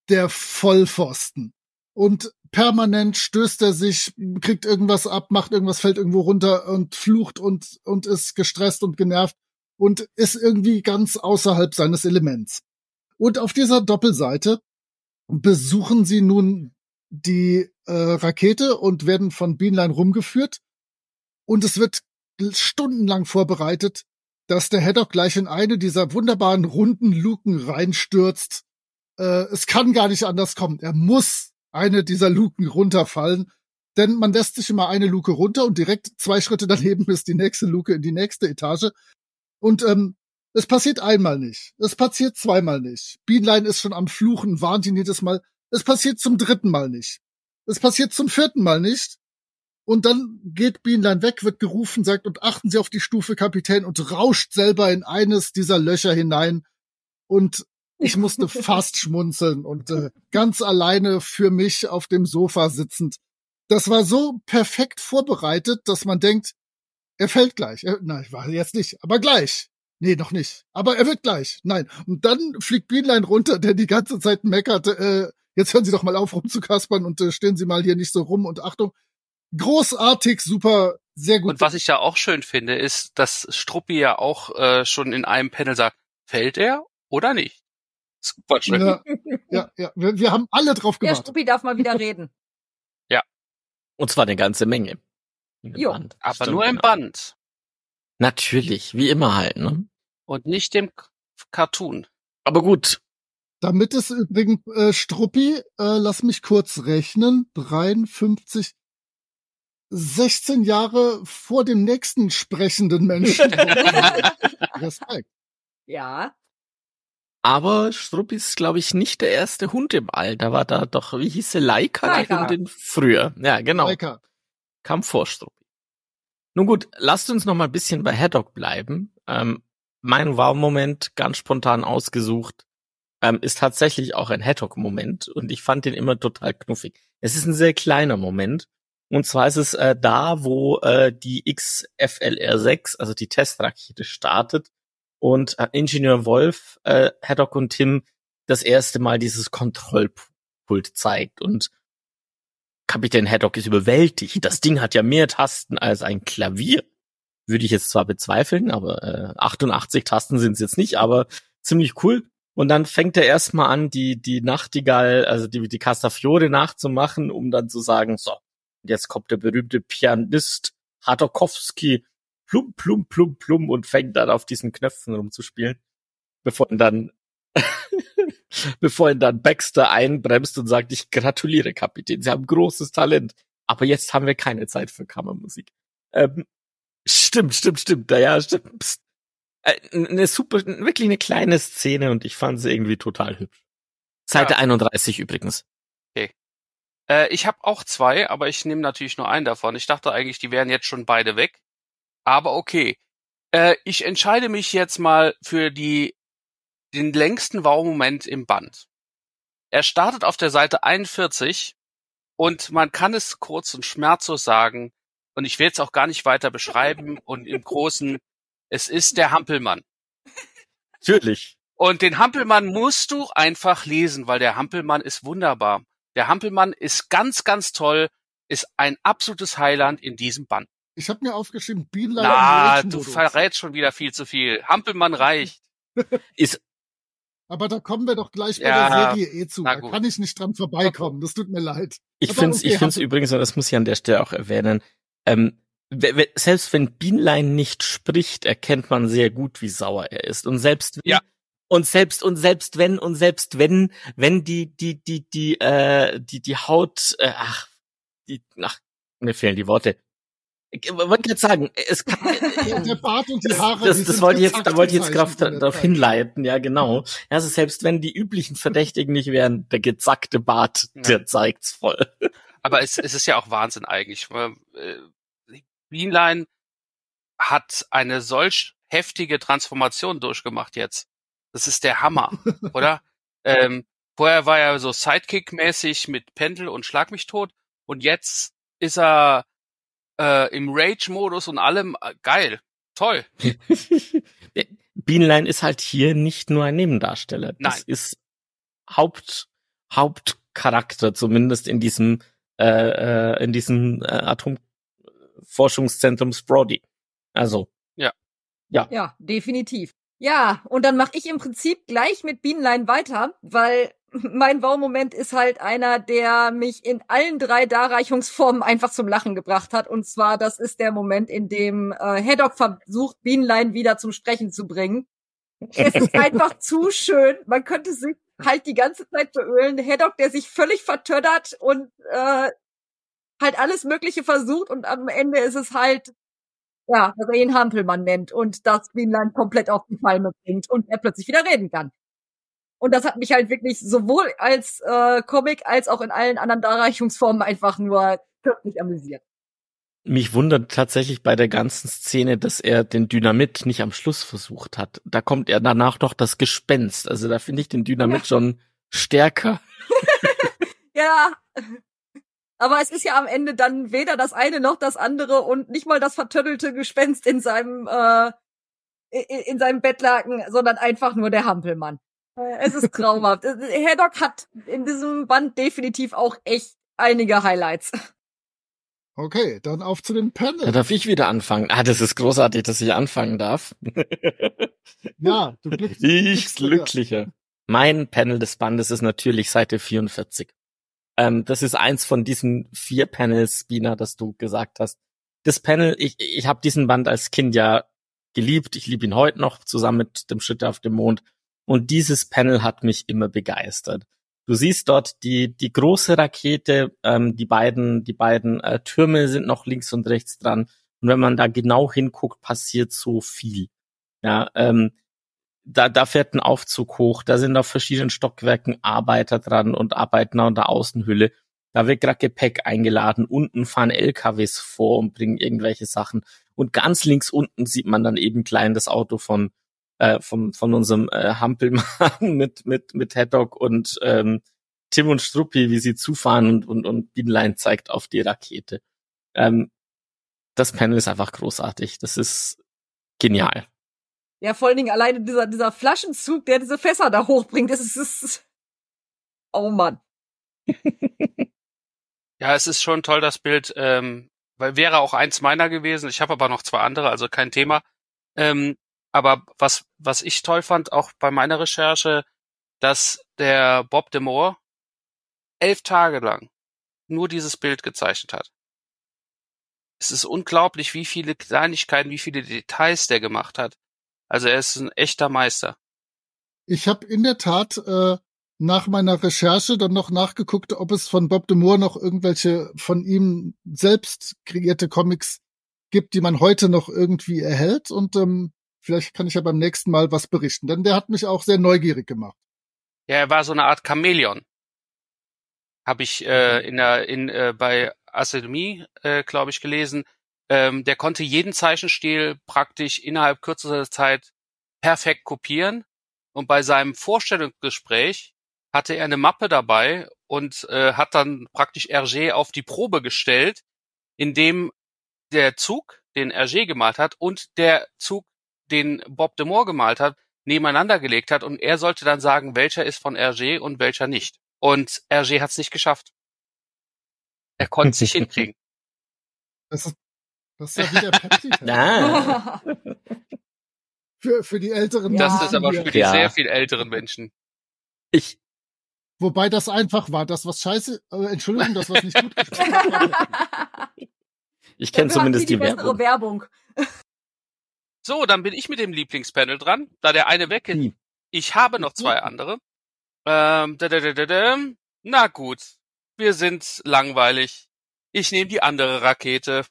der Vollpfosten und permanent stößt er sich, kriegt irgendwas ab, macht irgendwas, fällt irgendwo runter und flucht und, und ist gestresst und genervt und ist irgendwie ganz außerhalb seines Elements. Und auf dieser Doppelseite besuchen sie nun die äh, Rakete und werden von Beanline rumgeführt und es wird stundenlang vorbereitet, dass der Haddock gleich in eine dieser wunderbaren runden Luken reinstürzt. Äh, es kann gar nicht anders kommen. Er muss eine dieser Luken runterfallen, denn man lässt sich immer eine Luke runter und direkt zwei Schritte daneben ist die nächste Luke in die nächste Etage. Und ähm, es passiert einmal nicht. Es passiert zweimal nicht. Beanline ist schon am Fluchen, warnt ihn jedes Mal. Es passiert zum dritten Mal nicht. Es passiert zum vierten Mal nicht. Und dann geht Beanline weg, wird gerufen, sagt, und achten Sie auf die Stufe Kapitän und rauscht selber in eines dieser Löcher hinein. Und ich musste fast schmunzeln und äh, ganz alleine für mich auf dem Sofa sitzend. Das war so perfekt vorbereitet, dass man denkt, er fällt gleich. Er, nein, war jetzt nicht, aber gleich. Nee, noch nicht. Aber er wird gleich. Nein. Und dann fliegt Beanline runter, der die ganze Zeit meckert, äh, jetzt hören Sie doch mal auf rumzukaspern und äh, stehen Sie mal hier nicht so rum und Achtung. Großartig, super, sehr gut. Und was ich ja auch schön finde, ist, dass Struppi ja auch äh, schon in einem Panel sagt, fällt er oder nicht? Super schön. ja, ja, ja. Wir, wir haben alle drauf Der gewartet. Struppi darf mal wieder reden. Und zwar eine ganze Menge. Dem Jo. Band. Aber Stimmt, nur im genau. Band Natürlich, wie immer halt, ne? und nicht dem K- Cartoon. Aber gut. Damit es übrigens äh, Struppi, äh, lass mich kurz rechnen, 53, 16 Jahre vor dem nächsten sprechenden Menschen. Respekt. Ja. Aber Struppi ist, glaube ich, nicht der erste Hund im All. Da war da doch, wie hieß sie, Laika, die Laika. Hündin früher. Ja, genau. Lecker. Kam vor Struppi. Nun gut, lasst uns noch mal ein bisschen bei Haddock bleiben. Ähm, mein Wow-Moment, ganz spontan ausgesucht, ähm, ist tatsächlich auch ein Haddock-Moment und ich fand den immer total knuffig. Es ist ein sehr kleiner Moment. Und zwar ist es äh, da, wo äh, die XFLR6, also die Testrakete, startet und äh, Ingenieur Wolf, äh, Haddock und Tim das erste Mal dieses Kontrollpult zeigt und Kapitän Haddock ist überwältigt. Das Ding hat ja mehr Tasten als ein Klavier. Würde ich jetzt zwar bezweifeln, aber äh, 88 Tasten sind es jetzt nicht, aber ziemlich cool. Und dann fängt er erstmal an, die, die Nachtigall, also die, die Castafiore nachzumachen, um dann zu sagen, so, jetzt kommt der berühmte Pianist Hadokowski, plum, plum, plum, plum, und fängt dann auf diesen Knöpfen rumzuspielen, bevor ihn dann, bevor ihn dann Baxter einbremst und sagt, ich gratuliere, Kapitän, Sie haben großes Talent, aber jetzt haben wir keine Zeit für Kammermusik. Ähm, stimmt, stimmt, stimmt, ja, ja, stimmt. Psst. Äh, Eine super, wirklich eine kleine Szene und ich fand sie irgendwie total hübsch. Seite Ja. 31 übrigens. Äh, ich habe auch zwei, aber ich nehme natürlich nur einen davon. Ich dachte eigentlich, die wären jetzt schon beide weg. Aber okay. Äh, ich entscheide mich jetzt mal für die den längsten Wow-Moment im Band. Er startet auf der Seite 41 und man kann es kurz und schmerzlos sagen, und ich will es auch gar nicht weiter beschreiben und im Großen, es ist der Hampelmann. Natürlich. Und den Hampelmann musst du einfach lesen, weil der Hampelmann ist wunderbar. Der Hampelmann ist ganz, ganz toll, ist ein absolutes Highland in diesem Band. Ich habe mir aufgeschrieben, Bienenlein Na, im du verrätst schon wieder viel zu viel. Hampelmann reicht. Ist, Aber da kommen wir doch gleich bei Ja, der Serie eh zu. Da kann ich nicht dran vorbeikommen. Das tut mir leid. ich Aber find's, okay, ich find's übrigens, und das muss ich an der Stelle auch erwähnen, ähm, selbst wenn Bienlein nicht spricht, erkennt man sehr gut, wie sauer er ist. Und selbst wenn, Ja. und selbst, und selbst wenn, und selbst wenn, wenn die, die, die, die, äh, die, die Haut, äh, ach, die, ach, mir fehlen die Worte. Ich wollte gerade sagen, es kann, Der, Bart und die das, Haare. das, das sind wollte ich jetzt, da wollte ich jetzt der darauf hinleiten, ja genau. Also selbst wenn die üblichen Verdächtigen nicht wären, der gezackte Bart, Ja. der zeigt's voll. Aber es, es ist ja auch Wahnsinn eigentlich. Äh, Bienlein hat eine solch heftige Transformation durchgemacht jetzt. Das ist der Hammer, oder? Ähm, vorher war er so Sidekick-mäßig mit Pendel und Schlag mich tot. Und jetzt ist er äh, im Rage-Modus und allem äh, geil. Toll. Bienlein ist halt hier nicht nur ein Nebendarsteller. Das Nein. ist Haupt, Hauptcharakter, zumindest in diesem, äh, äh, in diesem äh, Atomforschungszentrum Sprody. Also, Ja, definitiv. Ja, und dann mache ich im Prinzip gleich mit Bienenlein weiter, weil mein Wow-Moment ist halt einer, der mich in allen drei Darreichungsformen einfach zum Lachen gebracht hat. Und zwar, das ist der Moment, in dem äh, Haddock versucht, Bienenlein wieder zum Sprechen zu bringen. Es ist einfach zu schön. Man könnte sich halt die ganze Zeit beölen. Haddock, der sich völlig vertöddert und äh, halt alles Mögliche versucht und am Ende ist es halt ja, dass er ihn Hampelmann nennt und das Bienlein komplett auf die Palme bringt und er plötzlich wieder reden kann. Und das hat mich halt wirklich sowohl als äh, Comic als auch in allen anderen Darreichungsformen einfach nur wirklich amüsiert. mich wundert tatsächlich bei der ganzen Szene, dass er den Dynamit nicht am Schluss versucht hat. Da kommt er danach noch das Gespenst. Also da finde ich den Dynamit schon stärker. Ja. Aber es ist ja am Ende dann weder das eine noch das andere und nicht mal das vertöddelte Gespenst in seinem äh, in, in seinem Bettlaken, sondern einfach nur der Hampelmann. Äh, Es ist traumhaft. Äh, Haddock hat in diesem Band definitiv auch echt einige Highlights. Okay, dann auf zu den Da Panel. darf ich wieder anfangen. Ah, das ist großartig, dass ich anfangen darf. Ja, du Glück. Ich glücklicher. Mein Panel des Bandes ist natürlich Seite 44. Ähm, das ist eins von diesen vier Panels, Bina, das du gesagt hast. Das Panel, ich, ich habe diesen Band als Kind ja geliebt. Ich liebe ihn heute noch, zusammen mit dem Schritt auf dem Mond. Und dieses Panel hat mich immer begeistert. Du siehst dort die, die große Rakete, ähm, die beiden, die beiden äh, Türme sind noch links und rechts dran. Und wenn man da genau hinguckt, passiert so viel. Ja, ähm, da, da fährt ein Aufzug hoch, da sind auf verschiedenen Stockwerken Arbeiter dran und arbeiten an der Außenhülle. Da wird gerade Gepäck eingeladen, unten fahren LKWs vor und bringen irgendwelche Sachen. Und ganz links unten sieht man dann eben klein das Auto von, äh, von, von unserem äh, Hampelmann mit, mit, mit Haddock und ähm, Tim und Struppi, wie sie zufahren und, und, und Bienlein zeigt auf die Rakete. Ähm, das Panel ist einfach großartig. Das ist genial. Ja, vor allen Dingen alleine dieser, dieser Flaschenzug, der diese Fässer da hochbringt, das ist, das ist oh Mann. Ja, es ist schon toll, das Bild, ähm, weil wäre auch eins meiner gewesen. Ich habe aber noch zwei andere, also kein Thema. Ähm, aber was, was ich toll fand, auch bei meiner Recherche, dass der Bob de Moore elf Tage lang nur dieses Bild gezeichnet hat. Es ist unglaublich, wie viele Kleinigkeiten, wie viele Details der gemacht hat. Also er ist ein echter Meister. Ich habe in der Tat äh, nach meiner Recherche dann noch nachgeguckt, ob es von Bob de Moore noch irgendwelche von ihm selbst kreierte Comics gibt, die man heute noch irgendwie erhält. Und ähm, vielleicht kann ich ja beim nächsten Mal was berichten, denn der hat mich auch sehr neugierig gemacht. Ja, er war so eine Art Chamäleon. Habe ich äh, in der in äh, bei Astronomie, äh, glaube ich, gelesen. Ähm, der konnte jeden Zeichenstil praktisch innerhalb kürzester Zeit perfekt kopieren. Und bei seinem Vorstellungsgespräch hatte er eine Mappe dabei und äh, hat dann praktisch Hergé auf die Probe gestellt, indem der Zug, den Hergé gemalt hat, und der Zug, den Bob de Moore gemalt hat, nebeneinander gelegt hat und er sollte dann sagen, welcher ist von Hergé und welcher nicht. Und Hergé hat es nicht geschafft. Er konnte es nicht hinkriegen. Das ist, das ist ja wieder Pepsi. Ah. für, für die älteren Ja. Das ist aber für die Ja. sehr viel älteren Menschen. Ich, Wobei das einfach war. Das, was scheiße, äh, Entschuldigung, das, was nicht gut war. ich kenne zumindest die bessere Werbung. Werbung. So, dann bin ich mit dem Lieblingspanel dran, da der eine weg ist. Hm. Ich habe noch zwei andere. Ähm, da, da, da, da, da. Na gut, wir sind langweilig. Ich nehme die andere Rakete.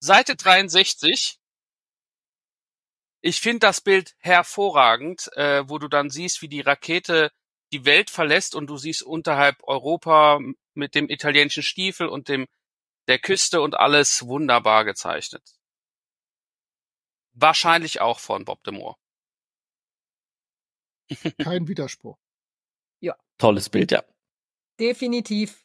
Seite 63. Ich finde das Bild hervorragend, äh, wo du dann siehst, wie die Rakete die Welt verlässt und du siehst unterhalb Europa mit dem italienischen Stiefel und dem der Küste und alles wunderbar gezeichnet. Wahrscheinlich auch von Bob de Moore. Kein Widerspruch. Tolles Bild, ja. Definitiv.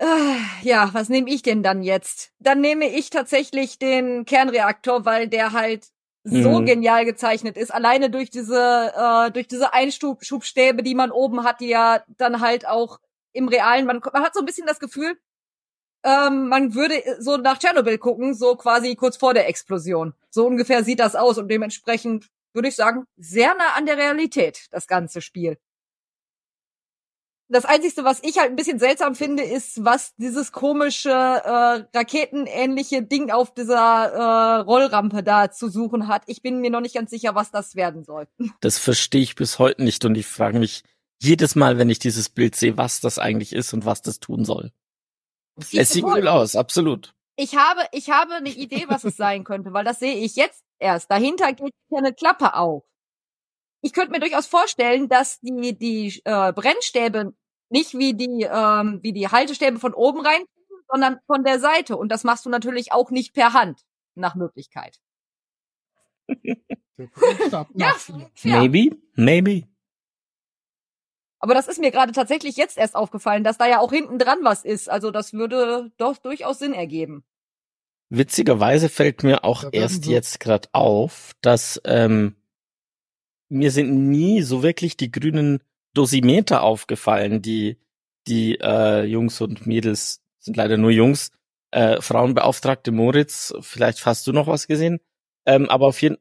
Ah, Ja, was nehme ich denn dann jetzt? Dann nehme ich tatsächlich den Kernreaktor, weil der halt so Mhm. genial gezeichnet ist. Alleine durch diese, äh, durch diese Einschubstäbe, die man oben hat, die ja dann halt auch im Realen, man, man hat so ein bisschen das Gefühl, ähm, man würde so nach Tschernobyl gucken, so quasi kurz vor der Explosion. So ungefähr sieht das aus und dementsprechend würde ich sagen, sehr nah an der Realität, das ganze Spiel. Das Einzige, was ich halt ein bisschen seltsam finde, ist, was dieses komische äh, raketenähnliche Ding auf dieser äh, Rollrampe da zu suchen hat. Ich bin mir noch nicht ganz sicher, was das werden soll. Das verstehe ich bis heute nicht und ich frage mich jedes Mal, wenn ich dieses Bild sehe, was das eigentlich ist und was das tun soll. Es sieht cool aus, absolut. Ich habe, ich habe eine Idee, was es sein könnte, weil das sehe ich jetzt erst. Dahinter geht ja eine Klappe auf. Ich könnte mir durchaus vorstellen, dass die, die äh, Brennstäbe nicht wie die, ähm, wie die Haltestäbe von oben rein, sondern von der Seite. Und das machst du natürlich auch nicht per Hand, nach Möglichkeit. Ja. Maybe, maybe. Aber das ist mir gerade tatsächlich jetzt erst aufgefallen, dass da ja auch hinten dran was ist. Also das würde doch durchaus Sinn ergeben. Witzigerweise fällt mir auch erst so- jetzt gerade auf, dass ähm, mir sind nie so wirklich die grünen Dosimeter aufgefallen, die die äh, Jungs und Mädels sind leider nur Jungs. Äh, Frauenbeauftragte Moritz, vielleicht hast du noch was gesehen, ähm, aber auf jeden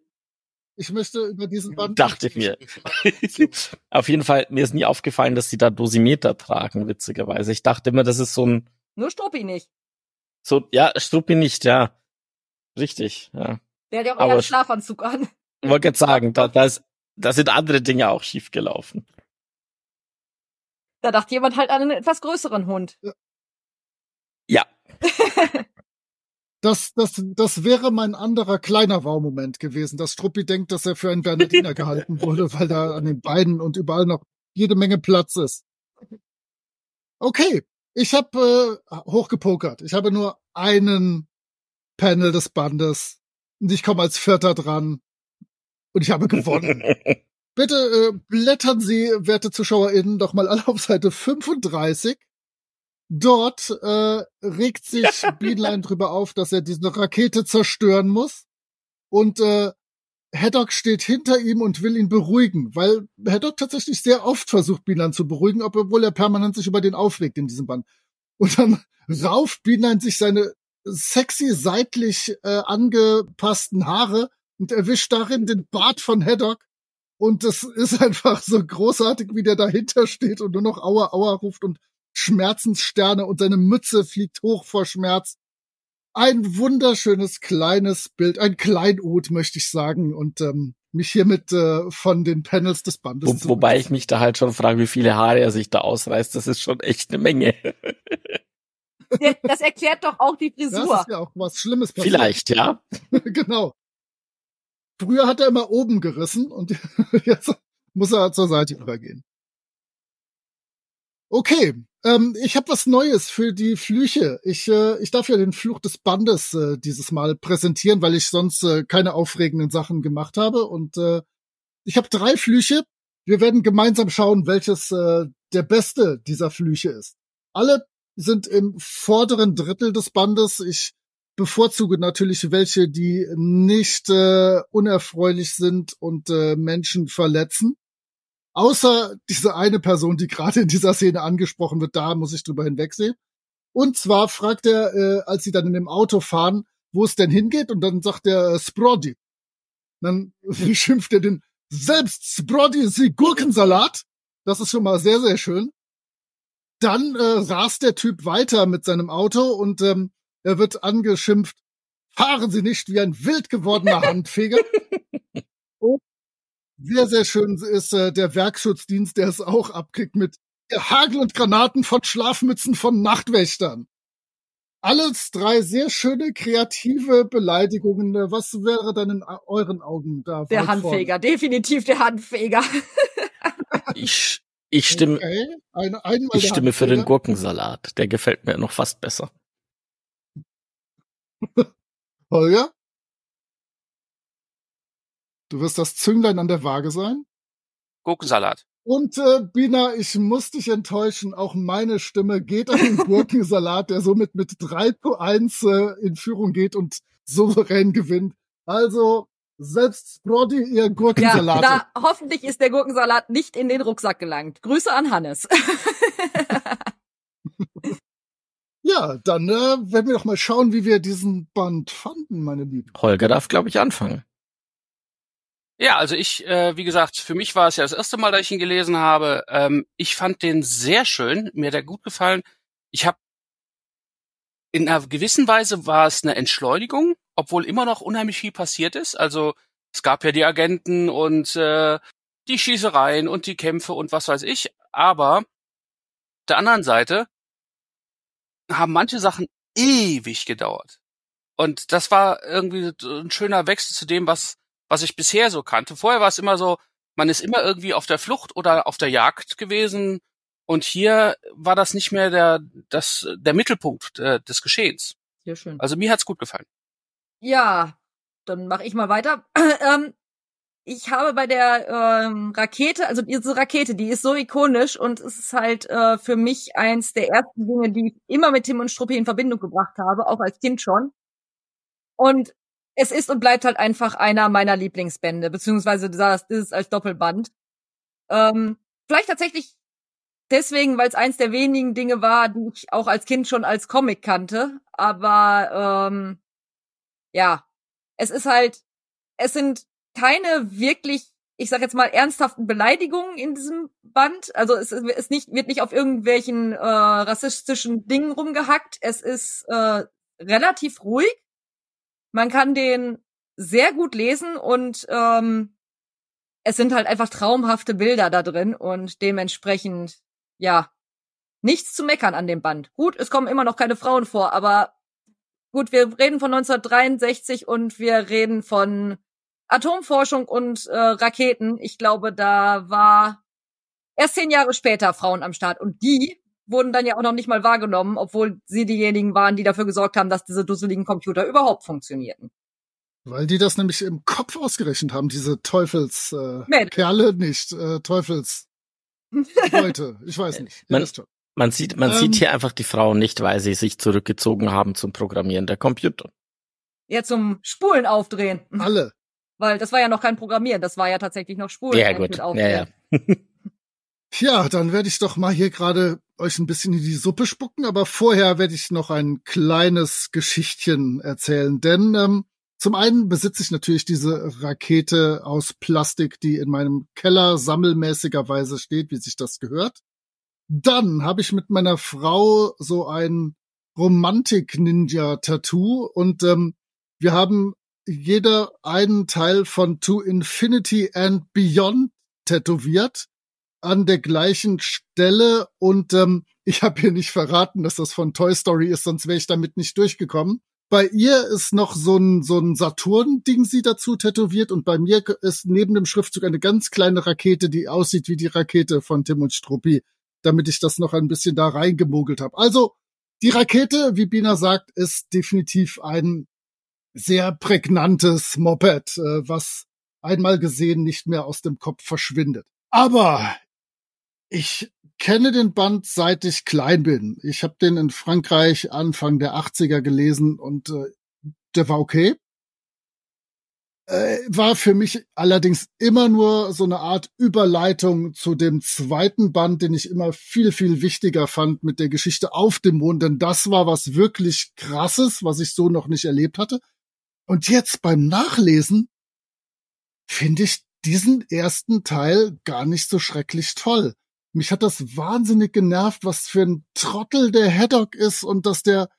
Ich möchte über diesen Band. dachte ich mir. auf jeden Fall mir ist nie aufgefallen, dass sie da Dosimeter tragen. Witzigerweise, ich dachte immer, das ist so ein Nur Struppi nicht. so ja Struppi nicht, ja richtig, ja. Der hat ja auch Aber eher einen sch- Schlafanzug an. wollte gerade sagen, da, da, ist, da sind andere Dinge auch schief gelaufen. Da dachte jemand halt an einen etwas größeren Hund. Ja, Das, das, das wäre mein anderer kleiner Wow-Moment gewesen, dass Struppi denkt, dass er für einen Bernardiner gehalten wurde, weil da an den Beinen und überall noch jede Menge Platz ist. Okay, ich habe äh, hochgepokert. Ich habe nur einen Panel des Bandes und ich komme als Vierter dran und ich habe gewonnen. Bitte äh, blättern Sie, werte ZuschauerInnen, doch mal alle auf Seite 35. Dort äh, regt sich Beanline drüber auf, dass er diese Rakete zerstören muss. Und äh, Haddock steht hinter ihm und will ihn beruhigen, weil Haddock tatsächlich sehr oft versucht, Beanline zu beruhigen, obwohl er permanent sich über den aufregt in diesem Band. Und dann rauft Beanline sich seine sexy seitlich äh, angepassten Haare und erwischt darin den Bart von Haddock. Und das ist einfach so großartig, wie der dahinter steht und nur noch Aua, Aua ruft und Schmerzenssterne und seine Mütze fliegt hoch vor Schmerz. Ein wunderschönes kleines Bild, ein Kleinod, möchte ich sagen, und ähm, mich hiermit äh, von den Panels des Bandes. Wo, wobei ich mich da halt schon frage, wie viele Haare er sich da ausreißt. Das ist schon echt eine Menge. Das erklärt doch auch die Frisur. Das ist ja auch was Schlimmes passiert. Vielleicht, ja. genau. Früher hat er immer oben gerissen und jetzt muss er zur Seite übergehen. Okay, ähm, ich habe was Neues für die Flüche. Ich, äh, ich darf ja den Fluch des Bandes äh, dieses Mal präsentieren, weil ich sonst äh, keine aufregenden Sachen gemacht habe. Und äh, ich habe drei Flüche. Wir werden gemeinsam schauen, welches äh, der beste dieser Flüche ist. Alle sind im vorderen Drittel des Bandes. Ich bevorzuge natürlich welche, die nicht äh, unerfreulich sind und äh, Menschen verletzen. Außer diese eine Person, die gerade in dieser Szene angesprochen wird, da muss ich drüber hinwegsehen. Und zwar fragt er, äh, als sie dann in dem Auto fahren, wo es denn hingeht, und dann sagt er äh, Sprodi. Dann schimpft er den selbst Sprodi sie Gurkensalat. Das ist schon mal sehr, sehr schön. Dann äh, rast der Typ weiter mit seinem Auto und ähm, er wird angeschimpft. Fahren Sie nicht wie ein wild gewordener Handfeger. Sehr, sehr schön ist äh, der Werkschutzdienst, der es auch abkriegt mit Hagel und Granaten von Schlafmützen von Nachtwächtern. Alles drei sehr schöne, kreative Beleidigungen. Was wäre dann in euren Augen da? Der Handfeger, definitiv der Handfeger. ich, ich stimme, okay. Eine, ich stimme für den Gurkensalat. Der gefällt mir noch fast besser. Holger? Du wirst das Zünglein an der Waage sein? Gurkensalat. Und äh, Bina, ich muss dich enttäuschen, auch meine Stimme geht an den Gurkensalat, der somit mit 3 zu 1 äh, in Führung geht und souverän gewinnt. Also selbst Sprodi ihr Gurkensalat. Ja, da, hoffentlich ist der Gurkensalat nicht in den Rucksack gelangt. Grüße an Hannes. ja, dann äh, werden wir doch mal schauen, wie wir diesen Band fanden, meine Lieben. Holger darf, glaube ich, anfangen. Ja, also ich, äh, wie gesagt, für mich war es ja das erste Mal, dass ich ihn gelesen habe. Ähm, ich fand den sehr schön, mir hat er gut gefallen. Ich habe in einer gewissen Weise war es eine Entschleunigung, obwohl immer noch unheimlich viel passiert ist. Also es gab ja die Agenten und äh, die Schießereien und die Kämpfe und was weiß ich. Aber der anderen Seite haben manche Sachen ewig gedauert. Und das war irgendwie ein schöner Wechsel zu dem, was was ich bisher so kannte. Vorher war es immer so, man ist immer irgendwie auf der Flucht oder auf der Jagd gewesen. Und hier war das nicht mehr der, das, der Mittelpunkt äh, des Geschehens. Sehr schön. Also mir hat's gut gefallen. Ja, dann mache ich mal weiter. ähm, ich habe bei der ähm, Rakete, also diese Rakete, die ist so ikonisch und es ist halt äh, für mich eins der ersten Dinge, die ich immer mit Tim und Struppi in Verbindung gebracht habe, auch als Kind schon. Und es ist und bleibt halt einfach einer meiner Lieblingsbände, beziehungsweise das ist als Doppelband. Ähm, vielleicht tatsächlich deswegen, weil es eins der wenigen Dinge war, die ich auch als Kind schon als Comic kannte. Aber ähm, ja, es ist halt, es sind keine wirklich, ich sag jetzt mal, ernsthaften Beleidigungen in diesem Band. Also es ist nicht, wird nicht auf irgendwelchen äh, rassistischen Dingen rumgehackt. Es ist äh, relativ ruhig man kann den sehr gut lesen und ähm, es sind halt einfach traumhafte Bilder da drin und dementsprechend, ja, nichts zu meckern an dem Band. Gut, es kommen immer noch keine Frauen vor, aber gut, wir reden von 1963 und wir reden von Atomforschung und äh, Raketen. Ich glaube, da war erst zehn Jahre später Frauen am Start und die wurden dann ja auch noch nicht mal wahrgenommen, obwohl sie diejenigen waren, die dafür gesorgt haben, dass diese dusseligen Computer überhaupt funktionierten. Weil die das nämlich im Kopf ausgerechnet haben, diese Teufels äh. Kerle nicht, äh, Teufels Leute. Ich weiß nicht. Man-. Man sieht, man Ähm. sieht hier einfach die Frauen nicht, weil sie sich zurückgezogen haben zum Programmieren der Computer. Ja, zum Spulen aufdrehen. Alle. Weil das war ja noch kein Programmieren, das war ja tatsächlich noch Spulen. Ja, gut. Ja, aufdrehen. ja. Ja, dann werde ich doch mal hier gerade euch ein bisschen in die Suppe spucken, aber vorher werde ich noch ein kleines Geschichtchen erzählen, denn ähm, zum einen besitze ich natürlich diese Rakete aus Plastik, die in meinem Keller sammelmäßigerweise steht, wie sich das gehört. Dann habe ich mit meiner Frau so ein Romantik-Ninja-Tattoo und ähm, wir haben jeder einen Teil von To Infinity and Beyond tätowiert an der gleichen Stelle und ähm, ich habe hier nicht verraten, dass das von Toy Story ist, sonst wäre ich damit nicht durchgekommen. Bei ihr ist noch so ein so ein Saturn-Ding sie dazu tätowiert und bei mir ist neben dem Schriftzug eine ganz kleine Rakete, die aussieht wie die Rakete von Tim und Struppi, damit ich das noch ein bisschen da reingemogelt habe. Also die Rakete, wie Bina sagt, ist definitiv ein sehr prägnantes Moped, äh, was einmal gesehen nicht mehr aus dem Kopf verschwindet. Aber ich kenne den Band seit ich klein bin. Ich habe den in Frankreich Anfang der 80er gelesen und äh, der war okay. Äh, war für mich allerdings immer nur so eine Art Überleitung zu dem zweiten Band, den ich immer viel, viel wichtiger fand mit der Geschichte auf dem Mond, denn das war was wirklich krasses, was ich so noch nicht erlebt hatte. Und jetzt beim Nachlesen finde ich diesen ersten Teil gar nicht so schrecklich toll. Mich hat das wahnsinnig genervt, was für ein Trottel der Haddock ist und dass der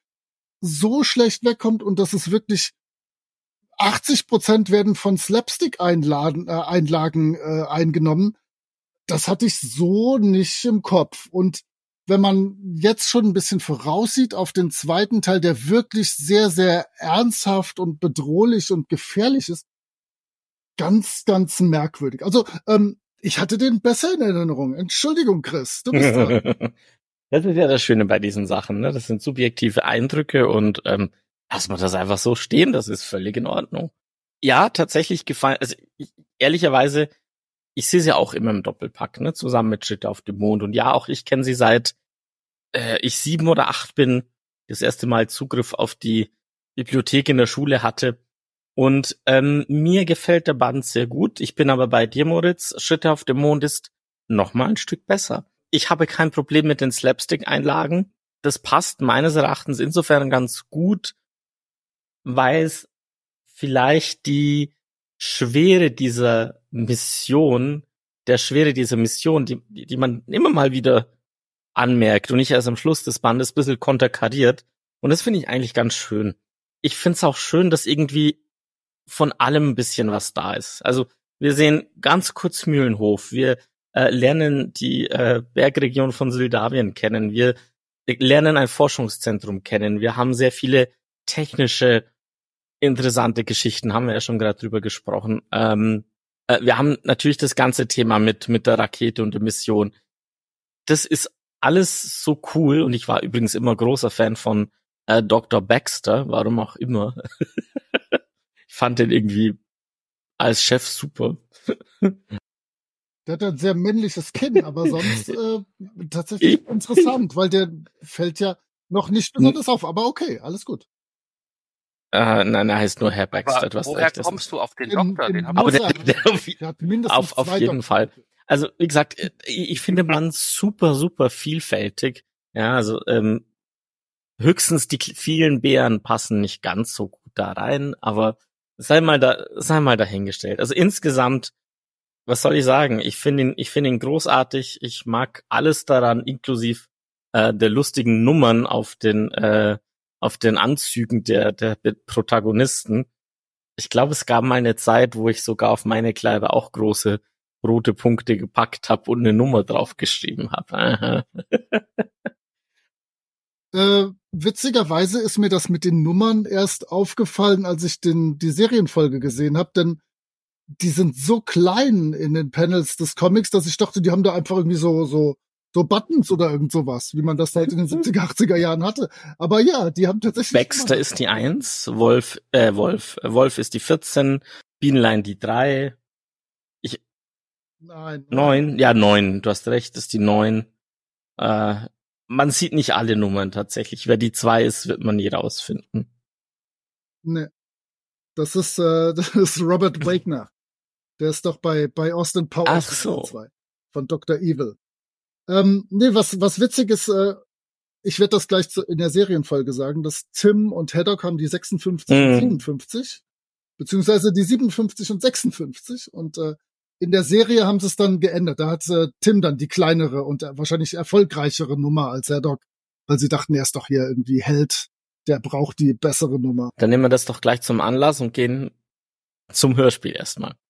so schlecht wegkommt und dass es wirklich 80 Prozent werden von Slapstick-Einlagen äh, Einlagen, äh, eingenommen. Das hatte ich so nicht im Kopf. Und wenn man jetzt schon ein bisschen voraussieht auf den zweiten Teil, der wirklich sehr, sehr ernsthaft und bedrohlich und gefährlich ist, ganz, ganz merkwürdig. Also, ähm, ich hatte den besser in Erinnerung. Entschuldigung, Chris, du bist dran. Das ist ja das Schöne bei diesen Sachen, ne? Das sind subjektive Eindrücke und ähm, lass mal das einfach so stehen, das ist völlig in Ordnung. Ja, tatsächlich gefallen, also ich, ehrlicherweise, ich sehe sie auch immer im Doppelpack, ne? Zusammen mit Shit auf dem Mond. Und ja, auch ich kenne sie seit äh, ich sieben oder acht bin, das erste Mal Zugriff auf die Bibliothek in der Schule hatte. Und ähm, mir gefällt der Band sehr gut. Ich bin aber bei dir, Moritz. Schritte auf dem Mond ist noch mal ein Stück besser. Ich habe kein Problem mit den Slapstick-Einlagen. Das passt meines Erachtens insofern ganz gut, weil es vielleicht die Schwere dieser Mission, der Schwere dieser Mission, die, die man immer mal wieder anmerkt und nicht erst am Schluss des Bandes ein bisschen konterkariert. Und das finde ich eigentlich ganz schön. Ich finde es auch schön, dass irgendwie von allem ein bisschen was da ist. Also wir sehen ganz kurz Mühlenhof, wir äh, lernen die äh, Bergregion von Sildavien kennen, wir lernen ein Forschungszentrum kennen, wir haben sehr viele technische, interessante Geschichten, haben wir ja schon gerade drüber gesprochen. Ähm, äh, wir haben natürlich das ganze Thema mit, mit der Rakete und der Mission. Das ist alles so cool und ich war übrigens immer großer Fan von äh, Dr. Baxter, warum auch immer. ich fand den irgendwie als Chef super. Der hat ein sehr männliches Kinn, aber sonst äh, tatsächlich interessant, weil der fällt ja noch nicht besonders auf. Aber okay, alles gut. Äh, nein, er heißt nur Herr Baxter. Aber woher recht, kommst du auf den Doktor? Den hab Aber ich der, er- der auf, Der hat mindestens Auf- auf zwei jeden Doktor- Fall. also wie gesagt, äh, ich ich finde man super, super vielfältig. Ja, also ähm, höchstens die vielen Beeren passen nicht ganz so gut da rein, aber sei mal da, sei mal dahingestellt. Also insgesamt, was soll ich sagen? Ich finde ihn, ich finde ihn großartig. Ich mag alles daran, inklusive äh, der lustigen Nummern auf den äh, auf den Anzügen der der Protagonisten. Ich glaube, es gab mal eine Zeit, wo ich sogar auf meine Kleider auch große rote Punkte gepackt habe und eine Nummer draufgeschrieben habe. Äh, witzigerweise ist mir das mit den Nummern erst aufgefallen, als ich den, die Serienfolge gesehen habe, denn die sind so klein in den Panels des Comics, dass ich dachte, die haben da einfach irgendwie so, so, so Buttons oder irgend sowas, wie man das halt in den 70er, 80er Jahren hatte. Aber ja, die haben tatsächlich. Baxter ist die Eins, Wolf, äh, Wolf, äh, Wolf ist die 14, Bienlein die drei, ich, Nein. neun, ja, neun, du hast recht, ist die neun. Äh, man sieht nicht alle Nummern tatsächlich. Wer die zwei ist, wird man nie rausfinden. Nee. Das ist, äh, das ist Robert Wagner. Der ist doch bei, bei Austin Powers Ach so. zwei, von Dr. Evil. Ähm, nee, was, was witzig ist, äh, ich werde das gleich zu, in der Serienfolge sagen, dass Tim und Haddock haben die 56 Mhm. und 57, beziehungsweise die 57 und 56 und äh, in der Serie haben sie es dann geändert. Da hat äh, Tim dann die kleinere und äh, wahrscheinlich erfolgreichere Nummer als Haddock, weil sie dachten, er ist doch hier irgendwie Held, der braucht die bessere Nummer. Dann nehmen wir das doch gleich zum Anlass und gehen zum Hörspiel erstmal.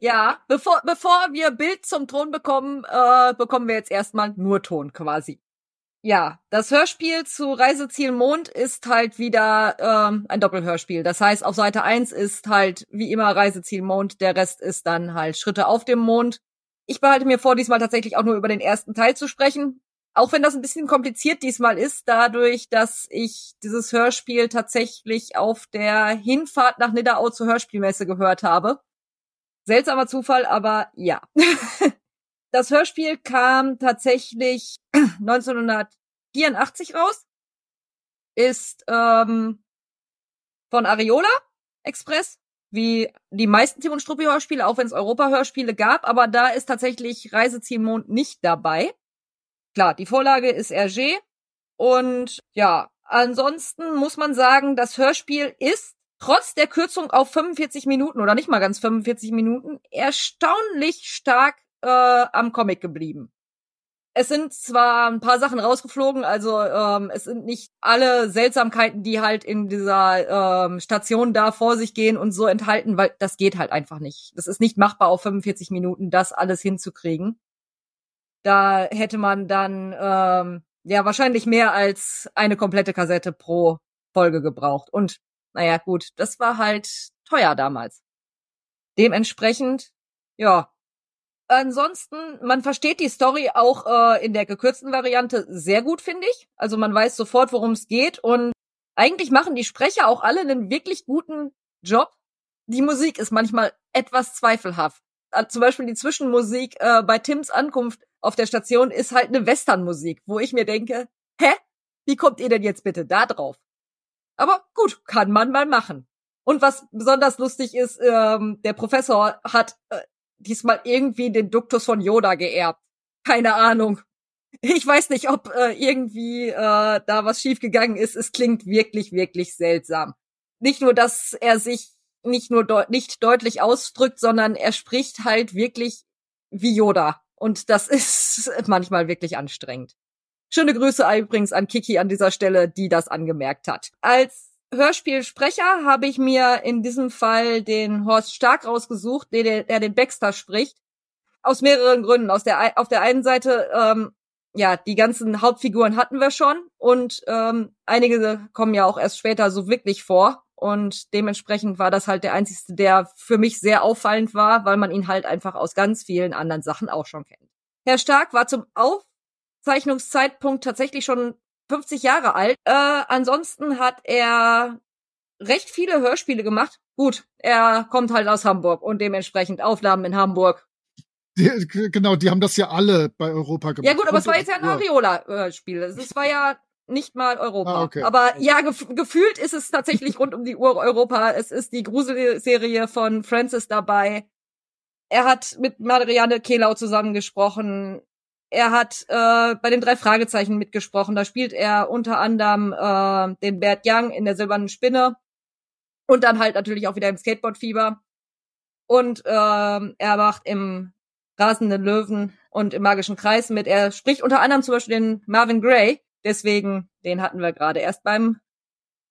Ja, bevor, bevor wir Bild zum Ton bekommen, äh, bekommen wir jetzt erstmal nur Ton quasi. Ja, das Hörspiel zu Reiseziel Mond ist halt wieder ähm, ein Doppelhörspiel. Das heißt, auf Seite 1 ist halt wie immer Reiseziel Mond, der Rest ist dann halt Schritte auf dem Mond. Ich behalte mir vor, diesmal tatsächlich auch nur über den ersten Teil zu sprechen. Auch wenn das ein bisschen kompliziert diesmal ist, dadurch, dass ich dieses Hörspiel tatsächlich auf der Hinfahrt nach Nidderau zur Hörspielmesse gehört habe. Seltsamer Zufall, aber ja. Das Hörspiel kam tatsächlich 1984 raus, ist ähm, von Ariola Express, wie die meisten Tim und Struppi Hörspiele, auch wenn es Europa-Hörspiele gab, aber da ist tatsächlich Reiseziel Mond nicht dabei. Klar, die Vorlage ist Hergé und ja, ansonsten muss man sagen, das Hörspiel ist trotz der Kürzung auf 45 Minuten oder nicht mal ganz 45 Minuten erstaunlich stark äh, am Comic geblieben. Es sind zwar ein paar Sachen rausgeflogen, also ähm, es sind nicht alle Seltsamkeiten, die halt in dieser ähm, Station da vor sich gehen und so enthalten, weil das geht halt einfach nicht. Das ist nicht machbar auf 45 Minuten, das alles hinzukriegen. Da hätte man dann ähm, ja wahrscheinlich mehr als eine komplette Kassette pro Folge gebraucht. Und naja, gut, das war halt teuer damals. Dementsprechend, ja. Ansonsten, man versteht die Story auch äh, in der gekürzten Variante sehr gut, finde ich. Also man weiß sofort, worum es geht und eigentlich machen die Sprecher auch alle einen wirklich guten Job. Die Musik ist manchmal etwas zweifelhaft. Äh, Zum Beispiel die Zwischenmusik äh, bei Tims Ankunft auf der Station ist halt eine Westernmusik, wo ich mir denke, hä? Wie kommt ihr denn jetzt bitte da drauf? Aber gut, kann man mal machen. Und was besonders lustig ist, ähm, der Professor hat äh, diesmal irgendwie den Duktus von Yoda geerbt. Keine Ahnung. Ich weiß nicht, ob äh, irgendwie äh, da was schiefgegangen ist. Es klingt wirklich, wirklich seltsam. Nicht nur, dass er sich nicht nur deut nicht deutlich ausdrückt, sondern er spricht halt wirklich wie Yoda. Und das ist manchmal wirklich anstrengend. Schöne Grüße übrigens an Kiki an dieser Stelle, die das angemerkt hat. Als Hörspielsprecher habe ich mir in diesem Fall den Horst Stark rausgesucht, der, der den Baxter spricht. Aus mehreren Gründen. Aus der, auf der einen Seite, ähm, ja, die ganzen Hauptfiguren hatten wir schon und ähm, einige kommen ja auch erst später so wirklich vor. Und dementsprechend war das halt der einzigste, der für mich sehr auffallend war, weil man ihn halt einfach aus ganz vielen anderen Sachen auch schon kennt. Herr Stark war zum Aufzeichnungszeitpunkt tatsächlich schon 50 Jahre alt. Äh, ansonsten hat er recht viele Hörspiele gemacht. Gut, er kommt halt aus Hamburg und dementsprechend Aufnahmen in Hamburg. Die, genau, die haben das ja alle bei Europa gemacht. Ja gut, aber es war Und- jetzt ja ein. Ariola-Spiel. Es war ja nicht mal Europa. Ah, okay. Aber ja, gef gefühlt ist es tatsächlich rund um die Uhr Europa. Es ist die Gruselserie von Francis dabei. Er hat mit Marianne Kehlau zusammengesprochen. Er hat äh, bei den drei Fragezeichen mitgesprochen. Da spielt er unter anderem äh, den Bert Young in der Silbernen Spinne. Und dann halt natürlich auch wieder im Skateboard-Fieber. Und ähm, er macht im Rasenden Löwen und im Magischen Kreis mit. Er spricht unter anderem zum Beispiel den Marvin Gray. Deswegen, den hatten wir gerade erst beim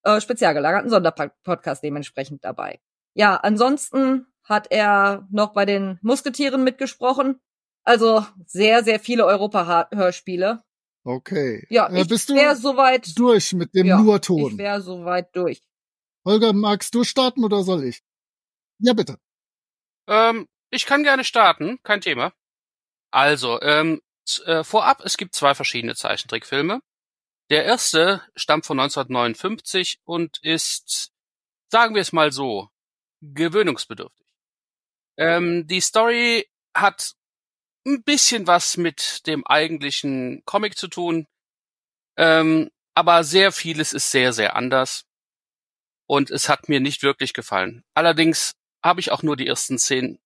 äh, spezial gelagerten Sonderpodcast dementsprechend dabei. Ja, ansonsten hat er noch bei den Musketieren mitgesprochen. Also sehr, sehr viele Europa-Hörspiele. Okay. Ja, Äh, ich bist du wäre soweit. durch mit dem ja, nur Ich Ton? wäre soweit durch. Holger, magst du starten oder soll ich? Ja, bitte. Ähm, ich kann gerne starten, kein Thema. Also, ähm, äh, vorab, es gibt zwei verschiedene Zeichentrickfilme. Der erste stammt von 1959 und ist, sagen wir es mal so, gewöhnungsbedürftig. Ähm, die Story hat ein bisschen was mit dem eigentlichen Comic zu tun, ähm, aber sehr vieles ist sehr, sehr anders. Und es hat mir nicht wirklich gefallen. Allerdings habe ich auch nur die ersten zehn,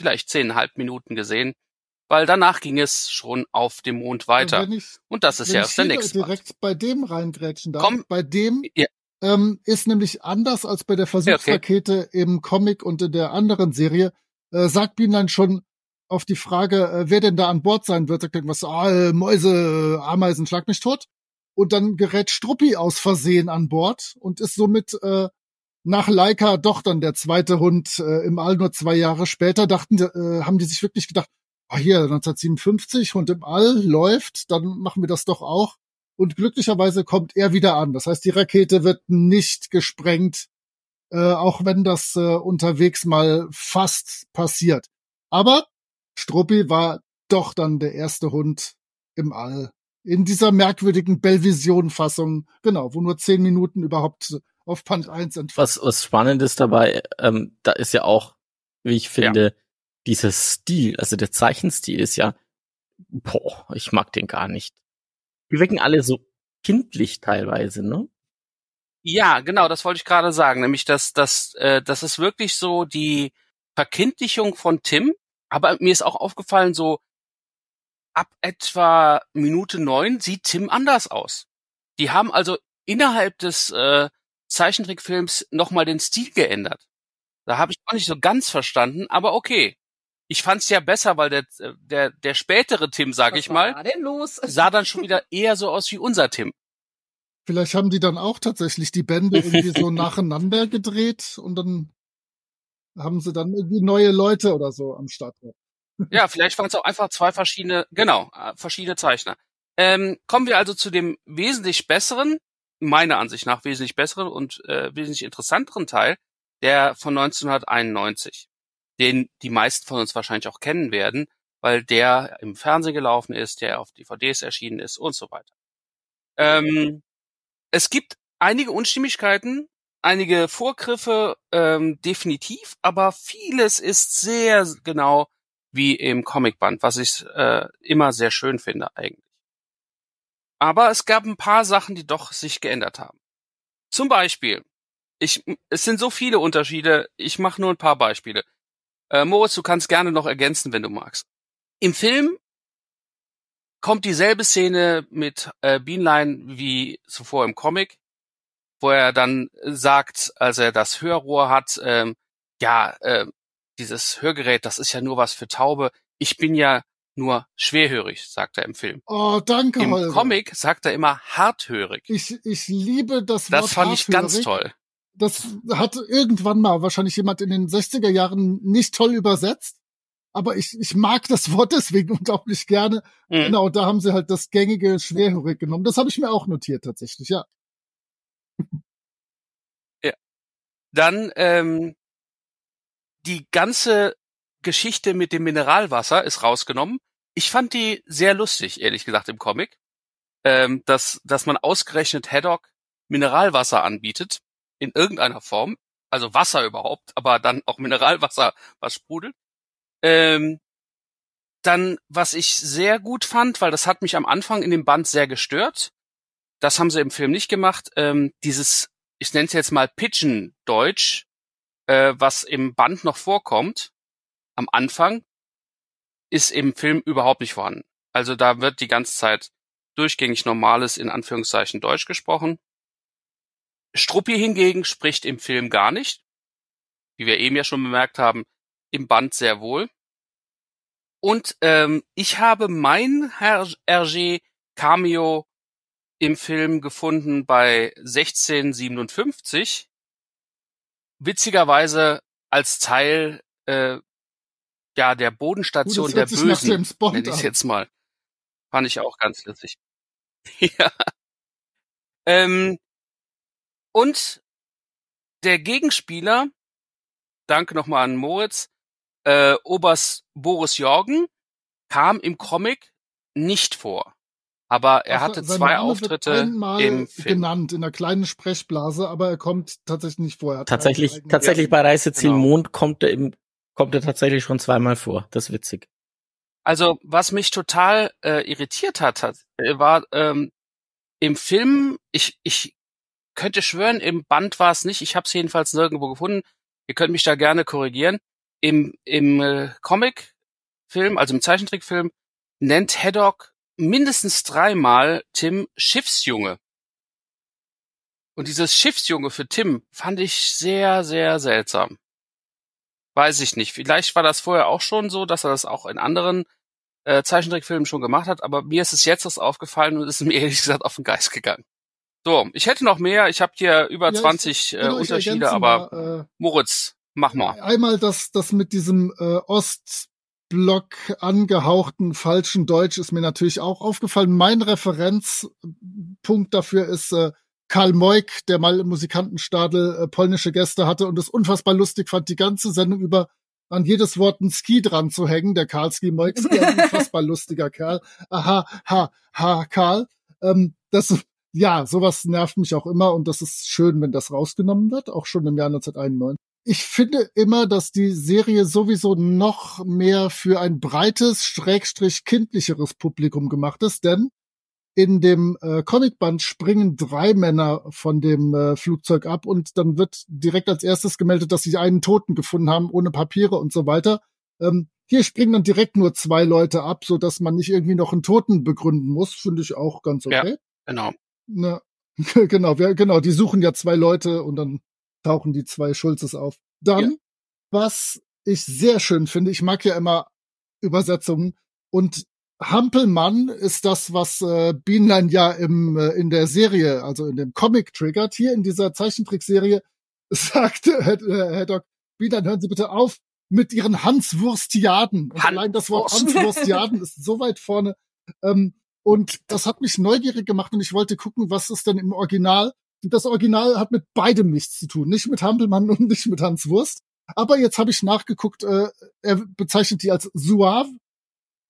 vielleicht zehneinhalb Minuten gesehen, weil danach ging es schon auf dem Mond weiter. Wenn ich, Und das ist ja erst der nächste Part. direkt bei dem reingrätschen darf. Komm. Bei dem Ja. ähm, ist nämlich anders als bei der Versuchsrakete im Comic und in der anderen Serie. Äh, sagt Bienlein schon auf die Frage, äh, wer denn da an Bord sein wird, sagt irgendwas, ah, äh, Mäuse, Ameisen, schlag mich tot. Und dann gerät Struppi aus Versehen an Bord und ist somit äh, nach Laika doch dann der zweite Hund äh, im All nur zwei Jahre später. Dachten, äh, haben die sich wirklich gedacht, ah hier 1957 Hund im All läuft, dann machen wir das doch auch. Und glücklicherweise kommt er wieder an. Das heißt, die Rakete wird nicht gesprengt, äh, auch wenn das äh, unterwegs mal fast passiert. Aber Struppi war doch dann der erste Hund im All. In dieser merkwürdigen Bellvision-Fassung, genau, wo nur zehn Minuten überhaupt auf Band 1 entfallen. Was, was spannend ist dabei, ähm, da ist ja auch, wie ich finde, dieser Stil, also der Zeichenstil ist ja, boah, ich mag den gar nicht. Die wirken alle so kindlich teilweise, ne? Ja, genau, das wollte ich gerade sagen, nämlich dass dass äh, das ist wirklich so die Verkindlichung von Tim, aber mir ist auch aufgefallen, so ab etwa Minute neun sieht Tim anders aus. Die haben also innerhalb des äh, Zeichentrickfilms nochmal den Stil geändert. Da habe ich auch nicht so ganz verstanden, aber okay. Ich fand's ja besser, weil der der der spätere Tim, sag Was ich mal, da denn los? sah dann schon wieder eher so aus wie unser Tim. Vielleicht haben die dann auch tatsächlich die Bände irgendwie so nacheinander gedreht und dann haben sie dann irgendwie neue Leute oder so am Start. Ja, vielleicht waren es auch einfach zwei verschiedene, genau, äh, verschiedene Zeichner. Ähm, kommen wir also zu dem wesentlich besseren, meiner Ansicht nach wesentlich besseren und äh, wesentlich interessanteren Teil, der von 1991, den die meisten von uns wahrscheinlich auch kennen werden, weil der im Fernsehen gelaufen ist, der auf DVDs erschienen ist und so weiter. Ähm, es gibt einige Unstimmigkeiten, einige Vorgriffe, ähm, definitiv, aber vieles ist sehr genau wie im Comicband, was ich äh, immer sehr schön finde eigentlich. Aber es gab ein paar Sachen, die doch sich geändert haben. Zum Beispiel, ich, es sind so viele Unterschiede, ich mache nur ein paar Beispiele. Äh, Moritz, du kannst gerne noch ergänzen, wenn du magst. Im Film kommt dieselbe Szene mit äh, Beanline wie zuvor im Comic, wo er dann sagt, als er das Hörrohr hat, ähm, ja, äh, dieses Hörgerät, das ist ja nur was für Taube. Ich bin ja nur schwerhörig, sagt er im Film. Oh, danke, Im Holger. Comic sagt er immer harthörig. Ich, ich liebe das Wort Das fand ich ganz toll. Das hat irgendwann mal wahrscheinlich jemand in den 60er Jahren nicht toll übersetzt. Aber ich, ich mag das Wort deswegen unglaublich gerne. Mhm. Genau, da haben sie halt das gängige Schwerhörig genommen. Das habe ich mir auch notiert tatsächlich, ja. Dann ähm, die ganze Geschichte mit dem Mineralwasser ist rausgenommen. Ich fand die sehr lustig, ehrlich gesagt, im Comic. Ähm, dass, dass man ausgerechnet Haddock Mineralwasser anbietet, in irgendeiner Form. Also Wasser überhaupt, aber dann auch Mineralwasser, was sprudelt. Ähm, dann, was ich sehr gut fand, weil das hat mich am Anfang in dem Band sehr gestört. Das haben sie im Film nicht gemacht. Ähm, dieses, ich nenne es jetzt mal Pigeon-Deutsch, äh, was im Band noch vorkommt, am Anfang, ist im Film überhaupt nicht vorhanden. Also da wird die ganze Zeit durchgängig normales, in Anführungszeichen, Deutsch gesprochen. Struppi hingegen spricht im Film gar nicht. Wie wir eben ja schon bemerkt haben, im Band sehr wohl. Und ähm, ich habe mein Herr RG Cameo im Film gefunden bei 1657. Witzigerweise als Teil äh, ja der Bodenstation das der Bösen, nenne ich jetzt mal. Fand ich auch ganz lustig. ja. Ähm, und der Gegenspieler, danke nochmal an Moritz, äh, Oberst Boris Jorgen, kam im Comic nicht vor. Aber er hatte zwei Name wird Auftritte einmal im Film. genannt in einer kleinen Sprechblase, aber er kommt tatsächlich nicht vor. Er hat Tatsächlich, tatsächlich bei Reiseziel Genau. Mond kommt er im, kommt er tatsächlich schon zweimal vor. Das ist witzig. Also was mich total äh, irritiert hat, hat äh, war ähm, im Film, ich, ich könnte schwören, im Band war es nicht, ich habe es jedenfalls nirgendwo gefunden. Ihr könnt mich da gerne korrigieren. Im, im äh, Comic-Film, also im Zeichentrickfilm, nennt Haddock mindestens dreimal Tim Schiffsjunge. Und dieses Schiffsjunge für Tim fand ich sehr, sehr seltsam. Weiß ich nicht. Vielleicht war das vorher auch schon so, dass er das auch in anderen äh, Zeichentrickfilmen schon gemacht hat, aber mir ist es jetzt erst aufgefallen und ist mir ehrlich gesagt auf den Geist gegangen. So, ich hätte noch mehr. Ich habe hier über Ja, ich- 20 äh, Unterschiede, aber mal, äh, Moritz, mach mal. Einmal das, das mit diesem äh, Ostblock angehauchten falschen Deutsch ist mir natürlich auch aufgefallen. Mein Referenzpunkt dafür ist äh, Karl Moik, der mal im Musikantenstadel äh, polnische Gäste hatte und es unfassbar lustig fand, die ganze Sendung über an jedes Wort ein Ski dran zu hängen. Der Karl Ski Moik ist ein unfassbar lustiger Kerl. Aha, ha, ha, Karl. Ähm, das, ja, sowas nervt mich auch immer und das ist schön, wenn das rausgenommen wird, auch schon im Jahr 1991 ich finde immer, dass die Serie sowieso noch mehr für ein breites, schrägstrich kindlicheres Publikum gemacht ist, denn in dem äh, Comicband springen drei Männer von dem äh, Flugzeug ab und dann wird direkt als erstes gemeldet, dass sie einen Toten gefunden haben, ohne Papiere und so weiter. Ähm, hier springen dann direkt nur zwei Leute ab, so dass man nicht irgendwie noch einen Toten begründen muss, finde ich auch ganz Ja. okay. Genau. Na, genau, wir, genau, die suchen ja zwei Leute und dann tauchen die zwei Schulzes auf. Dann, Ja. was ich sehr schön finde, ich mag ja immer Übersetzungen und Hampelmann ist das, was äh, Bienlein ja im, äh, in der Serie, also in dem Comic triggert. Hier in dieser Zeichentrickserie sagte Herr, äh, Herr Doc, Bienlein, hören Sie bitte auf mit Ihren Hanswurstiaden. Und allein das Wort Hanswurst. Hanswurstiaden ist so weit vorne. Ähm, und das hat mich neugierig gemacht und ich wollte gucken, was ist denn im Original. Das Original hat mit beidem nichts zu tun. Nicht mit Hampelmann und nicht mit Hans Wurst. Aber jetzt habe ich nachgeguckt, äh, er bezeichnet die als Suave.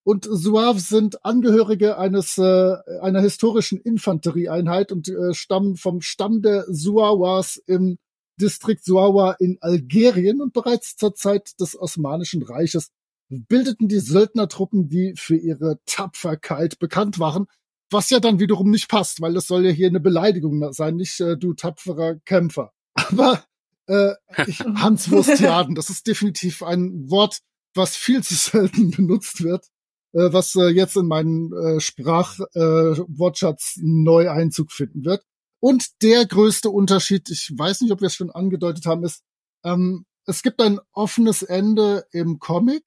Und Suave sind Angehörige eines äh, einer historischen Infanterieeinheit und äh, stammen vom Stamm der Suawas im Distrikt Suawa in Algerien und bereits zur Zeit des Osmanischen Reiches bildeten die Söldnertruppen, die für ihre Tapferkeit bekannt waren, was ja dann wiederum nicht passt, weil es soll ja hier eine Beleidigung sein, nicht äh, du tapferer Kämpfer. Aber äh, ich, Hanswurstiaden, das ist definitiv ein Wort, was viel zu selten benutzt wird, äh, was äh, jetzt in meinen äh, Sprachwortschatz äh, neu Einzug finden wird. Und der größte Unterschied, ich weiß nicht, ob wir es schon angedeutet haben, ist, ähm, es gibt ein offenes Ende im Comic.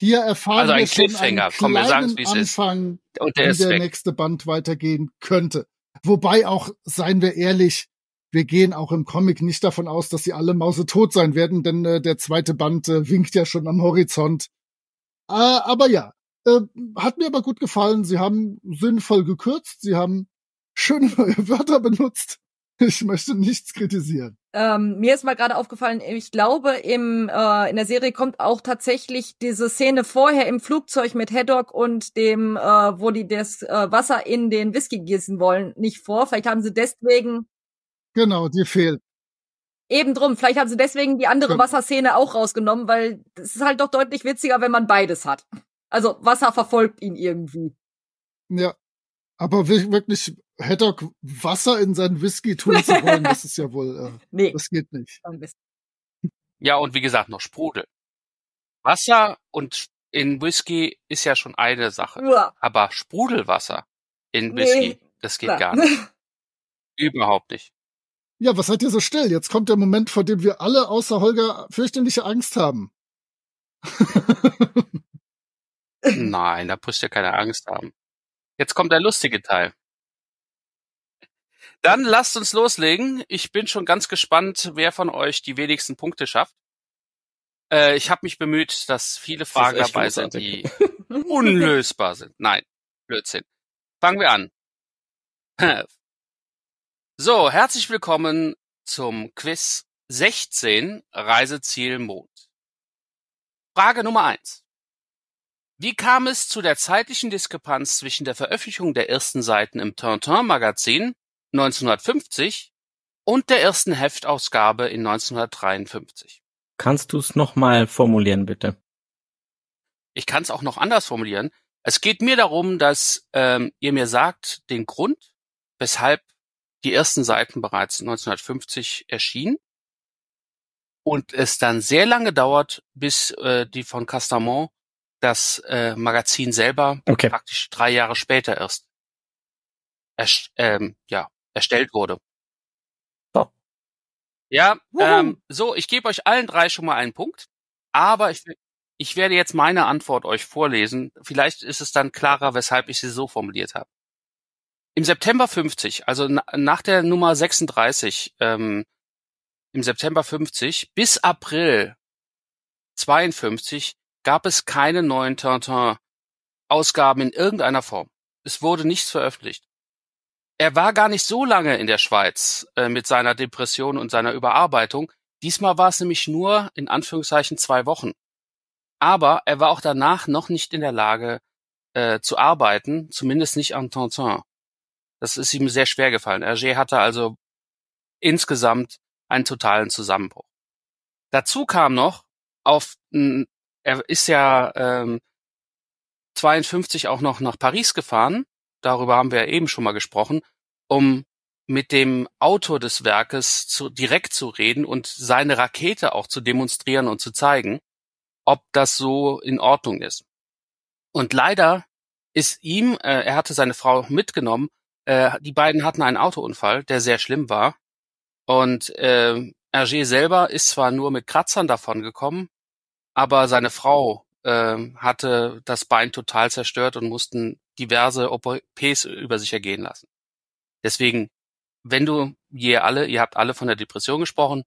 Hier erfahren Also ein wir schon Cliffhanger. einen Komm, wir es ist. Anfang, Und der wie ist der weg. nächste Band weitergehen könnte. Wobei auch, seien wir ehrlich, wir gehen auch im Comic nicht davon aus, dass sie alle mausetot sein werden, denn äh, der zweite Band äh, winkt ja schon am Horizont. Äh, aber ja, äh, hat mir aber gut gefallen. Sie haben sinnvoll gekürzt, sie haben schöne neue Wörter benutzt. Ich möchte nichts kritisieren. Ähm, mir ist mal gerade aufgefallen, ich glaube, im, äh, in der Serie kommt auch tatsächlich diese Szene vorher im Flugzeug mit Haddock und dem, äh, wo die das äh, Wasser in den Whisky gießen wollen, nicht vor. Vielleicht haben sie deswegen Genau, dir fehlt. eben drum, vielleicht haben sie deswegen die andere Genau. Wasserszene auch rausgenommen, weil es ist halt doch deutlich witziger, wenn man beides hat. Also Wasser verfolgt ihn irgendwie. Ja. Aber wir- wirklich, Haddock Wasser in seinen Whisky tun zu wollen, das ist ja wohl, äh, Nee. das geht nicht. Ja, und wie gesagt, noch Sprudel. Wasser und in Whisky ist ja schon eine Sache. Uah. Aber Sprudelwasser in Nee, Whisky, das geht klar. gar nicht. Überhaupt nicht. Ja, was seid ihr so still? Jetzt kommt der Moment, vor dem wir alle außer Holger fürchterliche Angst haben. Nein, da müsst ihr keine Angst haben. Jetzt kommt der lustige Teil. Dann lasst uns loslegen. Ich bin schon ganz gespannt, wer von euch die wenigsten Punkte schafft. Äh, ich habe mich bemüht, dass viele Fragen echt dabei sind, die unlösbar sind. Nein, Blödsinn. Fangen wir an. So, herzlich willkommen zum Quiz 16 Reiseziel Mond. Frage Nummer eins: Wie kam es zu der zeitlichen Diskrepanz zwischen der Veröffentlichung der ersten Seiten im Tintin-Magazin 1950 und der ersten Heftausgabe in 1953? Kannst du es nochmal formulieren, bitte? Ich kann es auch noch anders formulieren. Es geht mir darum, dass ähm, ihr mir sagt, den Grund, weshalb die ersten Seiten bereits 1950 erschienen und es dann sehr lange dauert, bis äh, die von Castamont das äh, Magazin selber Okay. praktisch drei Jahre später erst erst, ähm, ja, erstellt wurde. So. Ja, Wuhu. ähm, so, ich gebe euch allen drei schon mal einen Punkt, aber ich, ich werde jetzt meine Antwort euch vorlesen. Vielleicht ist es dann klarer, weshalb ich sie so formuliert habe. Im September 50, also na, nach der Nummer 36, ähm, im September 50 bis April 52 gab es keine neuen Tintin-Ausgaben in irgendeiner Form. Es wurde nichts veröffentlicht. Er war gar nicht so lange in der Schweiz äh, mit seiner Depression und seiner Überarbeitung. Diesmal war es nämlich nur in Anführungszeichen zwei Wochen. Aber er war auch danach noch nicht in der Lage äh, zu arbeiten, zumindest nicht an Tintin. Das ist ihm sehr schwer gefallen. Hergé hatte also insgesamt einen totalen Zusammenbruch. Dazu kam noch auf, er ist ja ähm, 52 auch noch nach Paris gefahren, darüber haben wir ja eben schon mal gesprochen, um mit dem Autor des Werkes zu, direkt zu reden und seine Rakete auch zu demonstrieren und zu zeigen, ob das so in Ordnung ist. Und leider ist ihm, äh, er hatte seine Frau mitgenommen, äh, die beiden hatten einen Autounfall, der sehr schlimm war. Und äh, Hergé selber ist zwar nur mit Kratzern davon gekommen, aber seine Frau äh, hatte das Bein total zerstört und mussten diverse OPs über sich ergehen lassen. Deswegen, wenn du, ihr alle, ihr habt alle von der Depression gesprochen,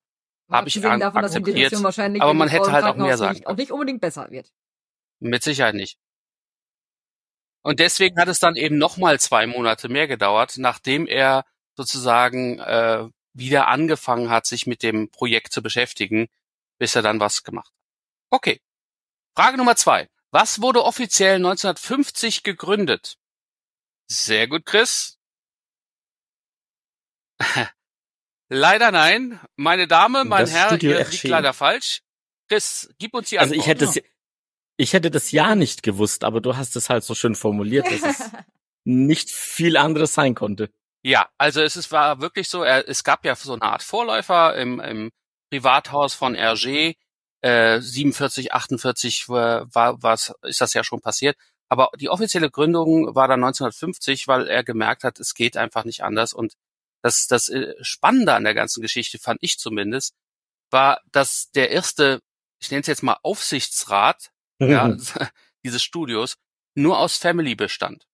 Hab ich an- davon, akzeptiert, aber man hätte halt auch mehr sagen liegt, auch nicht unbedingt besser wird. mit Sicherheit nicht. Und deswegen hat es dann eben nochmal zwei Monate mehr gedauert, nachdem er sozusagen äh, wieder angefangen hat, sich mit dem Projekt zu beschäftigen, bis er dann was gemacht hat. Okay. Frage Nummer zwei. Was wurde offiziell 1950 gegründet? Sehr gut, Chris. leider nein. Meine Dame, mein Das Herr, Studio ihr liegt leider falsch. Chris, gib uns die Also Antwort. ich hätte es, ich hätte das ja nicht gewusst, aber du hast es halt so schön formuliert, dass es nicht viel anderes sein konnte. Ja, also es ist, war wirklich so, es gab ja so eine Art Vorläufer im, im Privathaus von Hergé, äh, 47, 48 war, war was, ist das ja schon passiert. Aber die offizielle Gründung war dann 1950, weil er gemerkt hat, es geht einfach nicht anders. Und das, das äh, Spannende an der ganzen Geschichte, fand ich zumindest, war, dass der erste, ich nenne es jetzt mal Aufsichtsrat, ja, dieses Studios, nur aus Family bestand.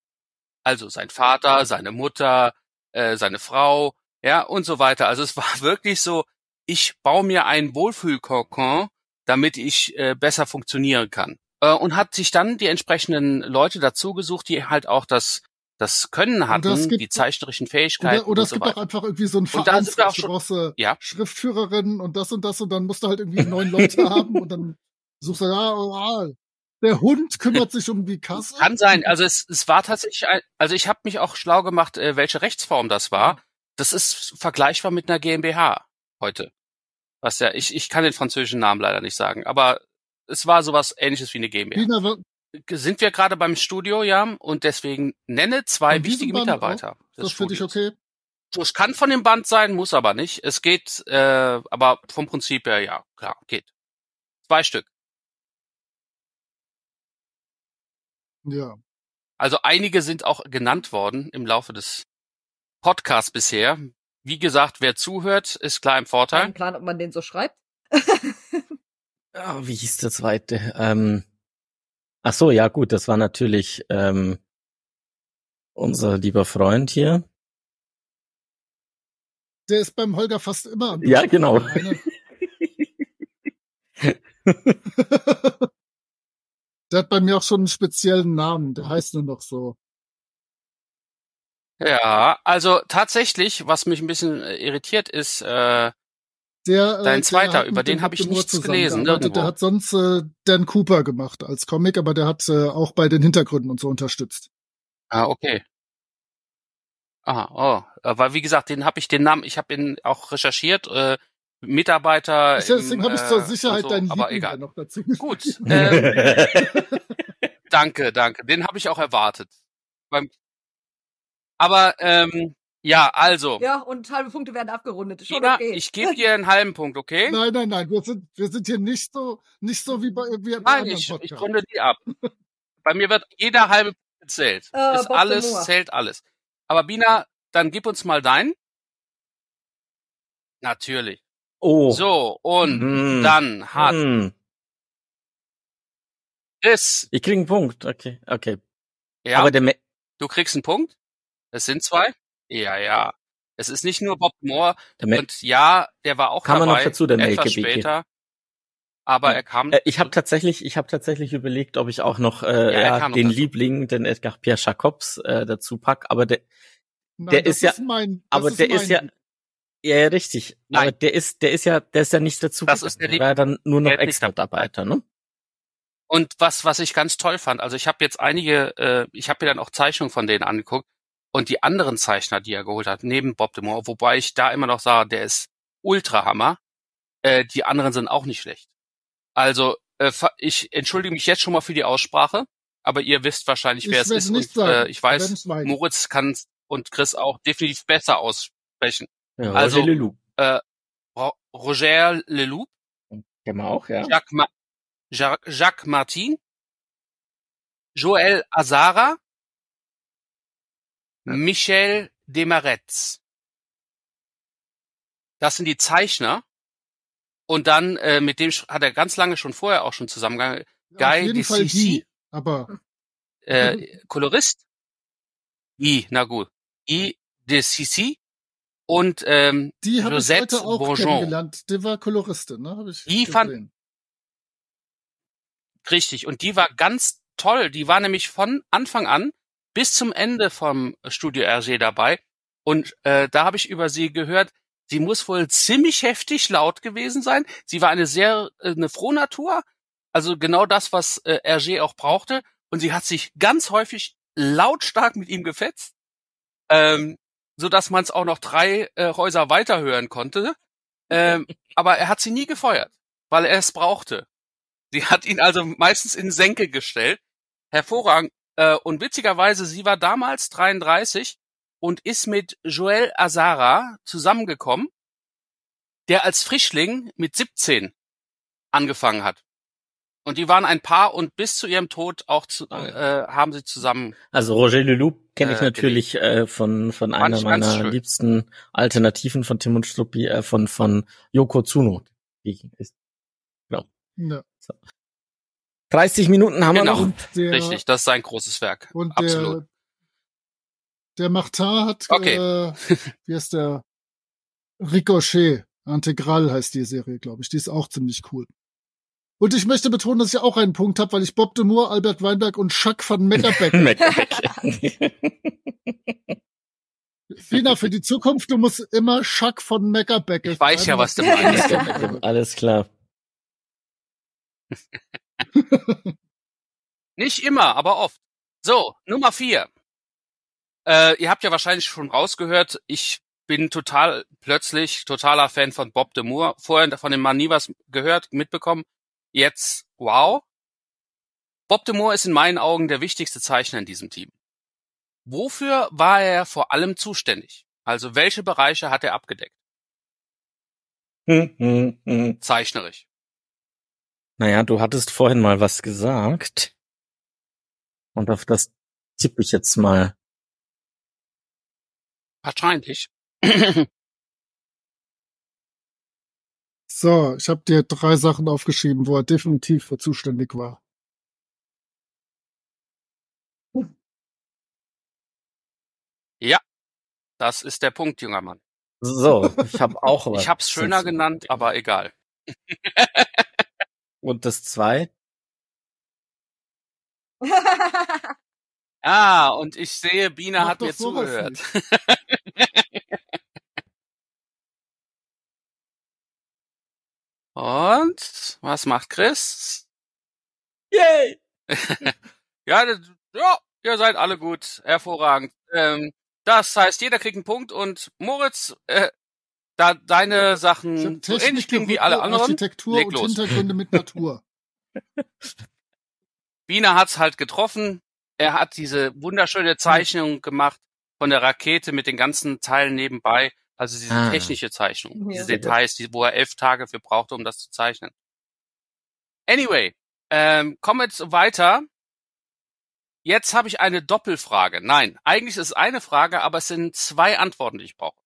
Also sein Vater, seine Mutter, äh, seine Frau, ja, und so weiter. Also es war wirklich so, ich baue mir einen Wohlfühlkokon, damit ich äh, besser funktionieren kann. Äh, und hat sich dann die entsprechenden Leute dazu gesucht, die halt auch das, das Können Und das hatten, gibt- die zeichnerischen Fähigkeiten Oder, oder und es so gibt auch einfach irgendwie so da Verein, du brauchst Ja. Schriftführerin und das und das und dann musst du halt irgendwie neun Leute haben und dann suchst du, ja, oh, der Hund kümmert sich um die Kasse. Kann sein. Also es, es war tatsächlich, ein, also ich habe mich auch schlau gemacht, äh, welche Rechtsform das war. Das ist vergleichbar mit einer GmbH heute. Was ja, ich, ich kann den französischen Namen leider nicht sagen, aber es war sowas ähnliches wie eine GmbH. Sind wir gerade beim Studio, ja, und deswegen nenne zwei wichtige Mitarbeiter. das dich Studios. okay? Es kann von dem Band sein, muss aber nicht. Es geht, äh, aber vom Prinzip her, ja, klar, geht. Zwei Stück. Ja. Also einige sind auch genannt worden im Laufe des Podcasts bisher. Wie gesagt, wer zuhört, ist klar im Vorteil. Kein Plan, ob man den so schreibt. Ah, wie hieß der zweite? Ähm, ach so, ja gut, das war natürlich ähm, unser lieber Freund hier. Der ist beim Holger fast immer am Ja, genau. Der hat bei mir auch schon einen speziellen Namen. Der heißt nur noch so. Ja, also tatsächlich, was mich ein bisschen äh, irritiert ist, äh, Der, äh, Dein zweiter, über den dem hab ich nichts gelesen. Der hat sonst äh, Dan Cooper gemacht als Comic, aber der hat äh, auch bei den Hintergründen und so unterstützt. ah, okay. Aha, oh, äh, weil wie gesagt, den habe ich den Namen, ich habe ihn auch recherchiert, äh, Mitarbeiter. Deswegen habe ich zur Sicherheit so, deinen aber egal. noch dazu. Gut, äh, danke, danke. Den habe ich auch erwartet. Beim, aber ähm, ja, also, Ja, und halbe Punkte werden abgerundet. Schon Tina, okay. ich gebe dir einen halben Punkt, okay? Nein, nein, nein, wir sind, wir sind hier nicht so, nicht so wie bei, wie bei Nein, anderen ich, ich Podcasts. runde die ab. Bei mir wird jeder halbe Punkt gezählt. Äh, ist Bob alles, zählt alles. Aber Bina, dann gib uns mal deinen. Natürlich. Oh. So, und Hm. dann hat Hm. Chris, Ich krieg einen Punkt. Okay, okay. ja, Aber der Me du kriegst einen Punkt. Es sind zwei. Ja, ja. Es ist nicht nur Bob Moore. Und ja, der war auch Kam dabei. noch dazu, der etwas Melke später. Aber Ja. er kam. Äh, ich habe tatsächlich, ich habe tatsächlich überlegt, ob ich auch noch äh, ja, kam noch den dazu. Liebling, den Edgar Pierre Jacobs äh, dazu pack, aber der, Nein, der das ist ja- mein, das aber der mein ist ja, ja, ja richtig. Nein. Aber der ist, der ist ja, der ist ja nicht dazu. Das ist der der war dann nur noch Der ist nicht extra Mitarbeiter, ne? Und was, was ich ganz toll fand, also ich habe jetzt einige, äh, ich habe mir dann auch Zeichnungen von denen angeguckt und die anderen Zeichner, die er geholt hat, neben Bob de Moor, wobei ich da immer noch sage, der ist ultra Hammer, äh, die anderen sind auch nicht schlecht. Also äh, ich entschuldige mich jetzt schon mal für die Aussprache, aber ihr wisst wahrscheinlich, Ich wer es werde ist nicht und sagen. äh, ich weiß. Moritz kann und Chris auch definitiv besser aussprechen. Ja, Also- Roger Leloup. Ro Roger Leloup, Kennen wir auch, ja. Jacques, Ma Jacques, Jacques Martin, Joël Azara, Michel Desmaretz. Das sind die Zeichner. Und dann, äh, mit dem hat er ganz lange schon vorher auch schon zusammengegangen. Auf Guy jeden Fall die, aber Äh, Kolorist? I, na gut. I de Sissi und ähm, die habe ich heute auch Bourgeon. kennengelernt. Die war Koloristin, ne? Hab ich Die gesehen. fand- Richtig. Und die war ganz toll. Die war nämlich von Anfang an bis zum Ende vom Studio RG dabei. Und äh, da habe ich über sie gehört, sie muss wohl ziemlich heftig laut gewesen sein. Sie war eine sehr, äh, eine Frohnatur. Also genau das, was äh, RG auch brauchte. Und sie hat sich ganz häufig lautstark mit ihm gefetzt. Ähm, so dass man es auch noch drei äh, Häuser weiterhören konnte. Ähm, aber er hat sie nie gefeuert, weil er es brauchte. Sie hat ihn also meistens in Senke gestellt. Hervorragend. Äh, und witzigerweise, sie war damals 33 und ist mit Joel Azara zusammengekommen, der als Frischling mit 17 angefangen hat. Und die waren ein Paar und bis zu ihrem Tod auch zu, äh, haben sie zusammen. Also Roger Leloup kenne ich Äh, natürlich äh, von von einer meiner liebsten Alternativen von Tim und Struppi, äh, von von Yoko Tsuno. Die ist Ja. 30 Minuten haben Genau. wir noch. Der, Richtig, das ist sein großes Werk. Und Absolut. der, der Martin hat, Okay. äh, wie heißt der? Ricochet. Integral heißt die Serie, glaube ich. Die ist auch ziemlich cool. Und ich möchte betonen, dass ich auch einen Punkt habe, weil ich Bob de Moor, Albert Weinberg und Chuck van Meckerbeck. Fina, für die Zukunft, du musst immer Chuck von Meckerbeck. Ich weiß ja, was du meinst. Alles klar. Nicht immer, aber oft. So, Nummer vier. Äh, ihr habt ja wahrscheinlich schon rausgehört, ich bin total plötzlich totaler Fan von Bob de Moor. Vorher von dem Mann nie was gehört, mitbekommen. Jetzt, wow. Bob de Moor ist in meinen Augen der wichtigste Zeichner in diesem Team. Wofür war er vor allem zuständig? Also welche Bereiche hat er abgedeckt? Hm, hm, hm. Zeichnerisch. Naja, du hattest vorhin mal was gesagt. Und auf das tippe ich jetzt mal. Wahrscheinlich. So, ich habe dir drei Sachen aufgeschrieben, wo er definitiv für zuständig war. Das ist der Punkt, junger Mann. So, ich habe auch was. Ich hab's schöner genannt, aber egal. Und das zwei? Ah, und ich sehe, Biene hat mir zugehört. Und was macht Chris? Yay! Ja, das- ja, ihr seid alle gut, hervorragend. Ähm, das heißt, jeder kriegt einen Punkt und Moritz, äh, da deine Ich hab Sachen so ähnlich klingen wie alle Gerüchte, anderen, Architektur leg und los. Hintergründe mit Natur. Biene hat's halt getroffen. Er hat diese wunderschöne Zeichnung gemacht von der Rakete mit den ganzen Teilen nebenbei. Also diese Ah. technische Zeichnung, Ja. diese Details, die, wo er elf Tage für brauchte, um das zu zeichnen. Anyway, ähm, kommen wir jetzt weiter. Jetzt habe ich eine Doppelfrage. Nein, eigentlich ist es eine Frage, aber es sind zwei Antworten, die ich brauche.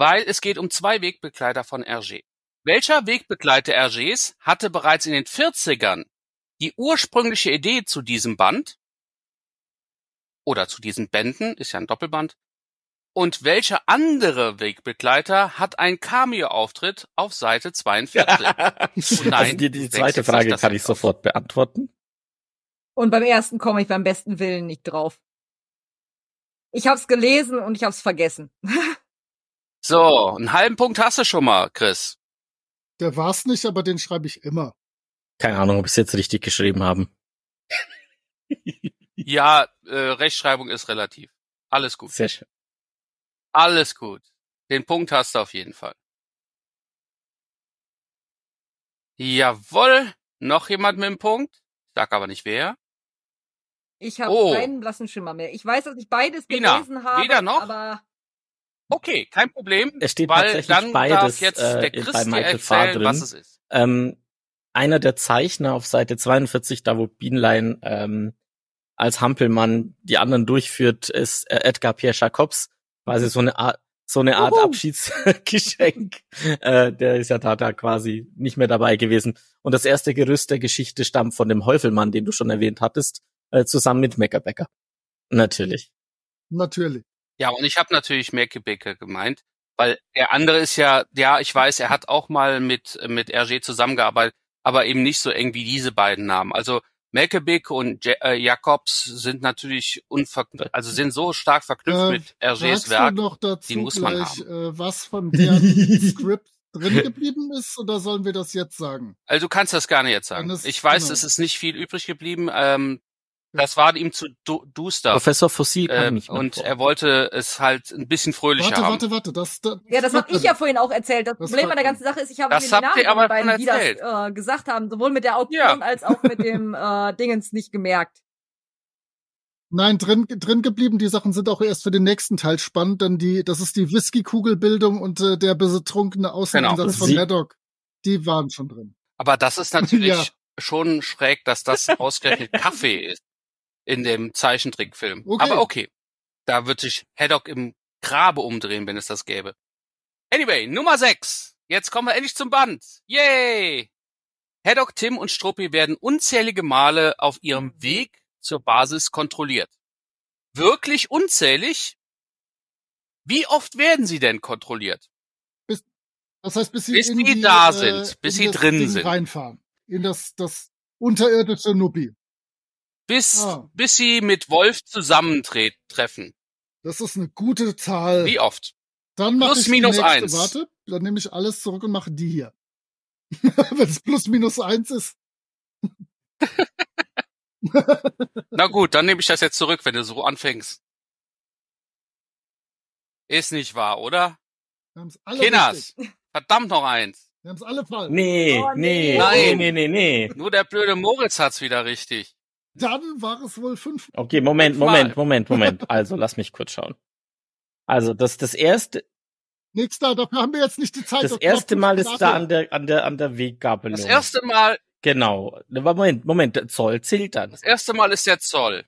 Weil es geht um zwei Wegbegleiter von Hergé. Welcher Wegbegleiter Hergés hatte bereits in den 40ern die ursprüngliche Idee zu diesem Band oder zu diesen Bänden, ist ja ein Doppelband, und welcher andere Wegbegleiter hat einen Cameo-Auftritt auf Seite 42? also nein, die, du die denkst zweite Frage kann ich ich sofort beantworten. Und beim ersten komme ich beim besten Willen nicht drauf. Ich hab's gelesen und ich hab's vergessen. So, einen halben Punkt hast du schon mal, Chris. Der war's nicht, aber den schreibe ich immer. Keine Ahnung, ob ich es jetzt richtig geschrieben haben. Ja, äh, Rechtschreibung ist relativ. Alles gut. Sehr schön. Alles gut. Den Punkt hast du auf jeden Fall. Jawohl. Noch jemand mit dem Punkt? Ich sag aber nicht wer. Ich habe Oh. keinen blassen Schimmer mehr. Ich weiß, dass ich beides Ina, gelesen habe, weder noch? aber Okay, kein Problem. Es steht weil tatsächlich dann beides jetzt äh, der in- Chris bei Michael Farr drin. was es ist. Ähm, einer der Zeichner auf Seite 42, da wo Bienlein ähm, als Hampelmann die anderen durchführt, ist äh, Edgar Pierre Jacobs. Quasi so eine Art, so eine Art. Abschiedsgeschenk. äh, der ist ja da, da quasi nicht mehr dabei gewesen. Und das erste Gerüst der Geschichte stammt von dem Häufelmann, den du schon erwähnt hattest, äh, zusammen mit Meckerbecker. Natürlich. Natürlich. Ja, und ich habe natürlich Merkebecker gemeint, weil der andere ist ja, ja, ich weiß, er hat auch mal mit mit RG zusammengearbeitet, aber eben nicht so eng wie diese beiden Namen. Also Melkebeck und Ja- äh, Jacobs sind natürlich unver also sind so stark verknüpft Äh, mit RGs du Werk. noch dazu die muss man gleich, haben. äh, was von deren Skript drin geblieben ist, oder sollen wir das jetzt sagen? Also du kannst das gerne jetzt sagen. Ist- Ich weiß, genau. es ist nicht viel übrig geblieben. Ähm, das war ihm zu du duster. Professor Fossil kann Äh, nicht mehr und vor. er wollte es halt ein bisschen fröhlicher Warte, haben. warte, warte. Das, das, ja, das habe ich ja vorhin auch erzählt. Das, Das Problem an der ganzen Sache ist, ich habe Das mir die habt Namen aber den beiden, die das äh, gesagt haben, sowohl mit der Auktion Ja. als auch mit dem äh, Dingens nicht gemerkt. Nein, drin, drin geblieben. Die Sachen sind auch erst für den nächsten Teil spannend, denn die, das ist die Whisky-Kugelbildung und äh, der betrunkene Außeneinsatz Genau. von Maddock. Die waren schon drin. Aber das ist natürlich Ja. schon schräg, dass das ausgerechnet Kaffee ist in dem Zeichentrickfilm. Okay. Aber okay. Da wird sich Haddock im Grabe umdrehen, wenn es das gäbe. Anyway, Nummer 6. Jetzt kommen wir endlich zum Band. Yay! Haddock, Tim und Struppi werden unzählige Male auf ihrem Weg zur Basis kontrolliert. Wirklich unzählig? Wie oft werden sie denn kontrolliert? Das heißt, bis sie, Bis in die die, da äh, sind, bis in sie drin Ding sind. reinfahren. In das, das unterirdische Nuppi. Bis, Ah. bis sie mit Wolf zusammentreffen. Das ist eine gute Zahl. Wie oft? Dann mache Plus, ich minus nächste. eins. Warte, dann nehme ich alles zurück und mache die hier. Wenn es plus minus eins ist. Na gut, dann nehme ich das jetzt zurück, wenn du so anfängst. Ist nicht wahr, oder? Wir haben's alle Kinders, richtig. verdammt noch eins. Wir haben's alle falsch. Nee, Oh, nee, nee. Nein. nee, nee, nee, nee. Nur der blöde Moritz hat's wieder richtig. Dann war es wohl fünf. Okay, Moment. Moment, Moment, Moment. Also, lass mich kurz schauen. Also, das, das erste, Nächster, dafür haben wir jetzt nicht die Zeit. das Das erste Mal ist da an der, an der, an der Weggabelung. Das erste Mal, Genau. Moment, Moment, der Zoll zählt dann. das erste Mal ist der Zoll.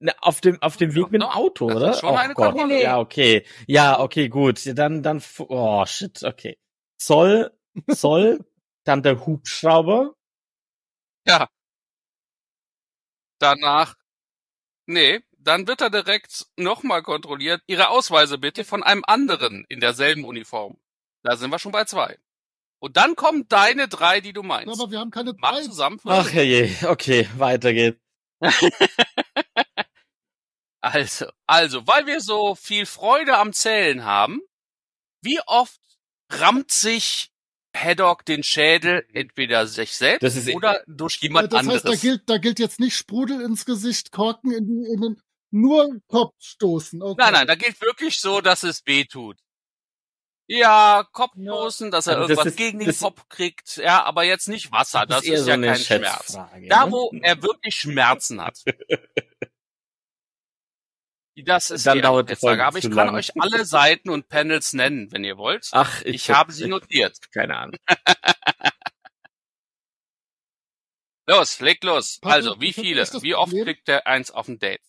Ne, Auf dem, auf dem Weg mit dem Auto, das oder? ist schon oh eine Gott. Kontrolle. Ja, okay. Ja, okay, gut. Ja, Dann, dann, oh, shit, okay. Zoll, Zoll, dann der Hubschrauber. Danach, nee, dann wird er direkt nochmal kontrolliert. Ihre Ausweise bitte von einem anderen in derselben Uniform. Da sind wir schon bei zwei. Und dann kommen deine drei, die du meinst. Aber wir haben keine Mach Zeit. zusammen. Ach je, okay, weiter geht's. Also, also, weil wir so viel Freude am Zählen haben, wie oft rammt sich Haddock den Schädel entweder sich selbst Das ist- oder durch Äh, jemand das anderes? heißt, da gilt, da gilt jetzt nicht Sprudel ins Gesicht, Korken in, die, in den, nur Kopf stoßen. Okay. Nein, nein, da gilt wirklich so, dass es weh tut. Ja, Kopfstoßen, dass er Also das irgendwas ist- gegen den das- Kopf kriegt, ja, aber jetzt nicht Wasser, das, ist, ja kein Schmerz. Da, ne? wo er wirklich Schmerzen hat. Das ist Dann die dauert die. Folge Aber ich kann lang. euch alle Seiten und Panels nennen, wenn ihr wollt. Ach, ich, Ich habe sie notiert. Keine Ahnung. Los, leg los. Also, wie viele? Wie oft Problem- kriegt der eins auf ein Date?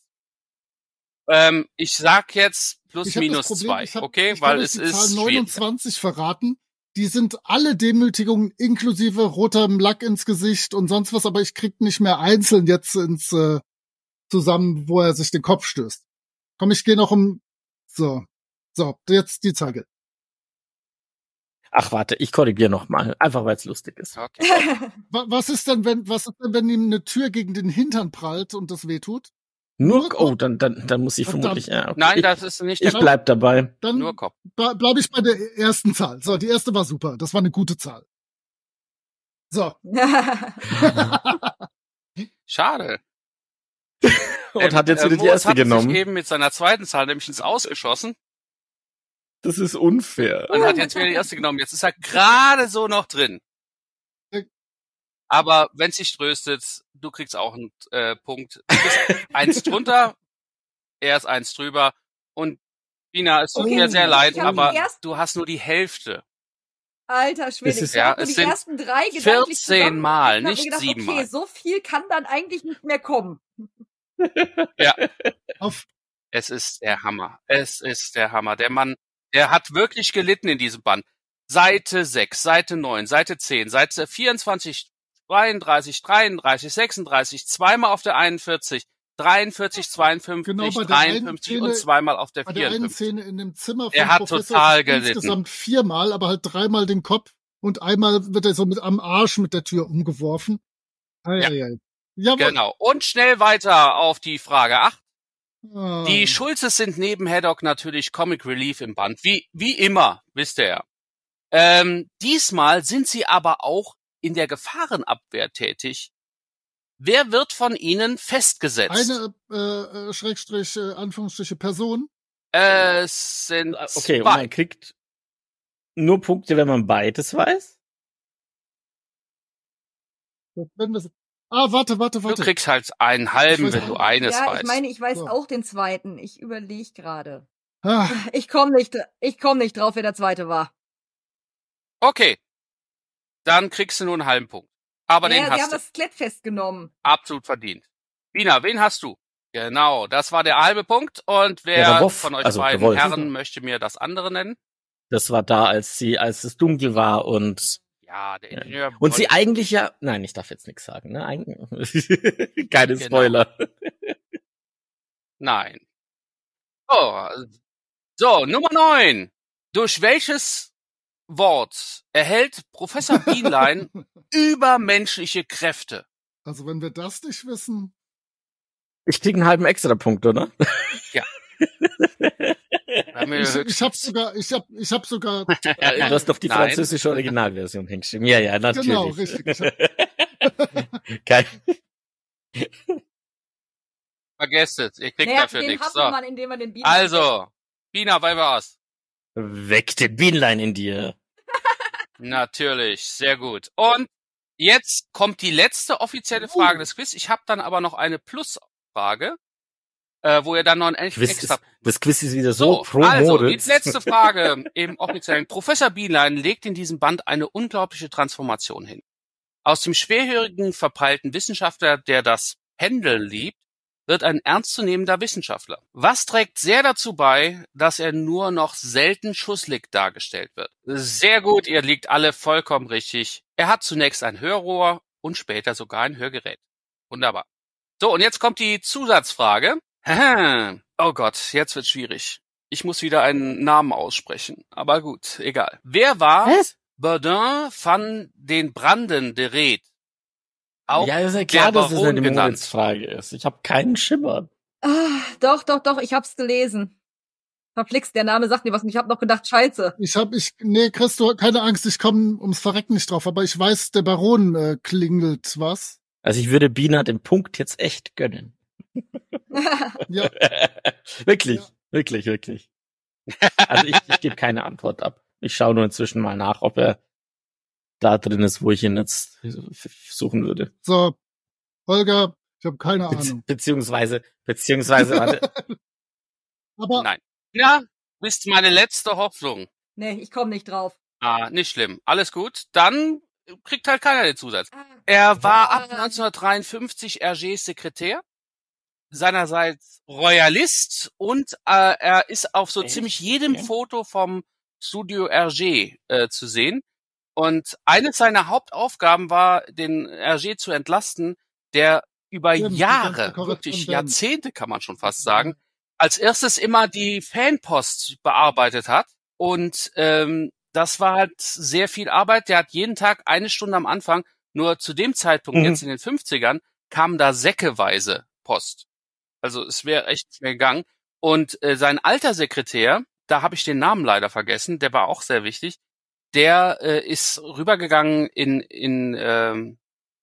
Ähm, ich sag jetzt plus minus Problem, zwei, ich hab- okay? ich kann Weil es die ist Zahl schwierig. 29 verraten. Die sind alle Demütigungen inklusive rotem Lack ins Gesicht und sonst was, aber ich krieg nicht mehr einzeln jetzt ins äh, zusammen, wo er sich den Kopf stößt. Komm, ich gehe noch um. So. So, jetzt die Zahl. gilt. Ach, warte, ich korrigiere noch mal, einfach weil es lustig ist. Okay. Wa- Was ist denn, wenn, was ist denn, wenn ihm eine Tür gegen den Hintern prallt und das wehtut? Nur, Nur oh, dann, dann, dann muss ich vermutlich, ja, okay. Nein, ich, das ist nicht ich der bleib dabei. Dann nur Kopf. bleibe ich bei der ersten Zahl. So, die erste war super. Das war eine gute Zahl. So. Schade. Und hat jetzt äh, wieder die Moritz erste hatte genommen. sich eben mit seiner zweiten Zahl nämlich ins Ausgeschossen Das ist unfair. und hat jetzt wieder die erste genommen. Jetzt ist er gerade so noch drin. Aber wenn es dich tröstet, du kriegst auch einen äh, Punkt. Du bist eins drunter, er ist eins drüber und Bina, es tut Oh, mir sehr leid, die aber erst- du hast nur die Hälfte. Alter Schwede, Das ist- ja, nur es die sind ersten drei gedanklich 14 Mal, nicht gedacht, sieben Okay, Mal. so viel kann dann eigentlich nicht mehr kommen. Auf, Es ist der Hammer. Es ist der Hammer. Der Mann, der hat wirklich gelitten in diesem Band. Seite 6, Seite 9, Seite 10, Seite 24, 32, 33, 36, zweimal auf der 41, 43, 52, Genau, bei der einen 53 und Szene- zweimal auf der bei der einen 54. Szene in dem Zimmer Er vom hat Professor total gelitten. insgesamt viermal, aber halt dreimal den Kopf und einmal wird er so mit am Arsch mit der Tür umgeworfen. Ei, Ja. ei, ei. Jawohl. Genau. Und schnell weiter auf die Frage 8. Ah. Die Schulzes sind neben Haddock natürlich Comic Relief im Band. Wie, wie immer, wisst ihr ja. Ähm, diesmal sind sie aber auch in der Gefahrenabwehr tätig. Wer wird von ihnen festgesetzt? Eine äh, äh, Schrägstrich, äh, Anführungsstriche Person. Es sind Okay, und zwei. man kriegt nur Punkte, wenn man beides weiß. Wenn wir, ah, warte, warte, Du warte. kriegst halt einen halben, wenn du eines ja, weißt. ich meine, ich weiß So. auch den zweiten. Ich überlege gerade. Ah, Ich komme nicht, ich komme nicht drauf, wer der zweite war. okay. Dann kriegst du nur einen halben Punkt. Aber naja, den sie hast haben du das Skelett festgenommen. absolut verdient. Bina, wen hast du? Genau, das war der halbe Punkt. Und wer Ja, von euch also beiden. Herren möchte mir das andere nennen? Das war da, als sie, als es dunkel war und Ja, der Ja. Ingenieur. und sie eigentlich ja, nein, ich darf jetzt nichts sagen, ne? Eig Keine Genau. Spoiler. Nein. So, so, Nummer neun. Durch welches Wort erhält Professor Bienlein übermenschliche Kräfte? also wenn wir das nicht wissen, Ich krieg einen halben Extrapunkt, oder? Wir haben hier ich, ich habe sogar, ich habe, ich habe sogar, du hast doch die Nein. französische Originalversion hingeschrieben. Ja, ja, natürlich. genau, richtig. Kein, Vergesst es, ihr kriegt Naja, dafür den nichts. So. man, indem man den Bienen Also, Bina, bei was? Weck den Bienlein in dir. Natürlich, sehr gut. Und jetzt kommt die letzte offizielle Frage des Quiz. Ich habe dann aber noch eine Plusfrage, äh, wo ihr dann noch ein Quiz extra ist, das Quiz ist wieder so, So, pro also, die letzte Frage im offiziellen. Professor Bienlein legt in diesem Band eine unglaubliche Transformation hin. Aus dem schwerhörigen, verpeilten Wissenschaftler, der das Pendeln liebt, wird ein ernstzunehmender Wissenschaftler. Was trägt sehr dazu bei, dass er nur noch selten schusslig dargestellt wird. Sehr gut, ihr liegt alle vollkommen richtig. Er hat zunächst ein Hörrohr und später sogar ein Hörgerät. Wunderbar. So, und jetzt kommt die Zusatzfrage. Haha. Oh Gott, jetzt wird schwierig. Ich muss wieder einen Namen aussprechen. Aber gut, egal. Wer war Was? Baudin van den Branden de Reed? Auch ja, ist ja klar, dass es eine. Moritz-Frage ist. Ich habe keinen Schimmer. Ah, doch, doch, doch, ich hab's gelesen. Verflixt, der Name sagt mir was und ich hab noch gedacht, scheiße. Ich hab, ich, nee, Christo, keine Angst, ich komme ums Verrecken nicht drauf, aber ich weiß, der Baron äh, klingelt was. Also ich würde Bina den Punkt jetzt echt gönnen. Ja, wirklich, Ja. wirklich, wirklich. Also ich, ich gebe keine Antwort ab. Ich schaue nur inzwischen mal nach, ob er da drin ist, wo ich ihn jetzt suchen würde. so, Holger, ich habe keine Be Ahnung. beziehungsweise, beziehungsweise, warte, Aber Nein. Ja, bist meine letzte Hoffnung. nee, ich komme nicht drauf. Ah, nicht schlimm. Alles gut. Dann kriegt halt keiner den Zusatz. Er war ab Ah. 1953 RGs Sekretär, seinerseits Royalist und äh, er ist auf so Echt? ziemlich jedem Okay. Foto vom Studio RG äh, zu sehen. Und eines seiner Hauptaufgaben war, den RG zu entlasten, der über Stimmt, Jahre, wirklich. Jahrzehnte kann man schon fast sagen, als erstes immer die Fanpost bearbeitet hat. Und ähm, das war halt sehr viel Arbeit. Der hat jeden Tag eine Stunde am Anfang, nur zu dem Zeitpunkt, Mhm. jetzt in den 50ern, kamen da säckeweise Post. Also es wäre echt schnell gegangen. Und äh, sein alter Sekretär, da habe ich den Namen leider vergessen, der war auch sehr wichtig, der äh, ist rübergegangen in, in, ähm,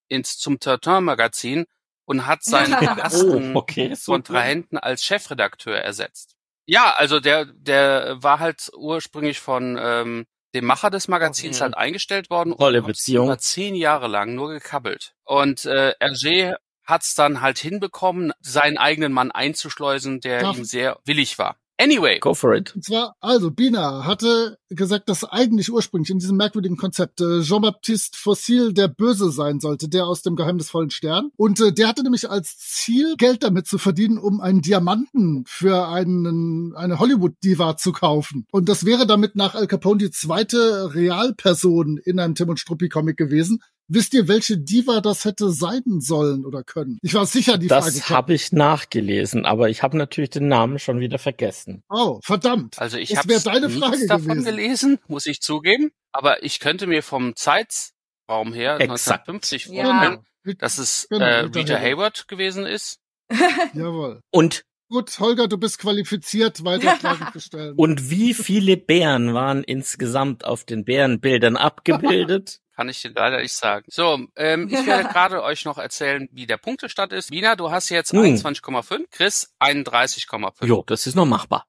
ins zum Tintin-Magazin und hat seinen ersten oh, okay, so Kontrahenten als Chefredakteur ersetzt. Ja, also der, der war halt ursprünglich von ähm, dem Macher des Magazins Okay. halt eingestellt worden Tolle hat's Beziehung. zehn Jahre lang nur gekabbelt. Und äh, Hergé hat's dann halt hinbekommen, seinen eigenen Mann einzuschleusen, der Darf- ihm sehr willig war. Anyway, Go for it. Und zwar, also Bina hatte gesagt, dass eigentlich ursprünglich in diesem merkwürdigen Konzept äh, Jean-Baptiste Fossil der Böse sein sollte, der aus dem geheimnisvollen Stern. Und äh, der hatte nämlich als Ziel, Geld damit zu verdienen, um einen Diamanten für einen, eine Hollywood-Diva zu kaufen. Und das wäre damit nach Al Capone die zweite Realperson in einem Tim und Struppi-Comic gewesen. Wisst ihr, welche Diva das hätte sein sollen oder können? Ich war sicher, die Frage. Das habe ich nachgelesen, aber ich habe natürlich den Namen schon wieder vergessen. oh, verdammt. also ich Das habe deine nichts Frage davon gewesen. gelesen, muss ich zugeben. Aber ich könnte mir vom Zeitraum her Exakt. 1950 Ja. vorstellen, Genau. dass es Genau, äh, Rita. Hayward gewesen ist. Jawohl. Und, Gut, Holger, du bist qualifiziert, weiter Fragen zu stellen. und wie viele Bären waren insgesamt auf den Bärenbildern abgebildet? Kann ich dir leider nicht sagen. So, ähm, ich werde gerade euch noch erzählen, wie der Punktestand ist. Wiener, du hast jetzt Hm. 21,5, Chris 31,5 jo, das ist noch machbar.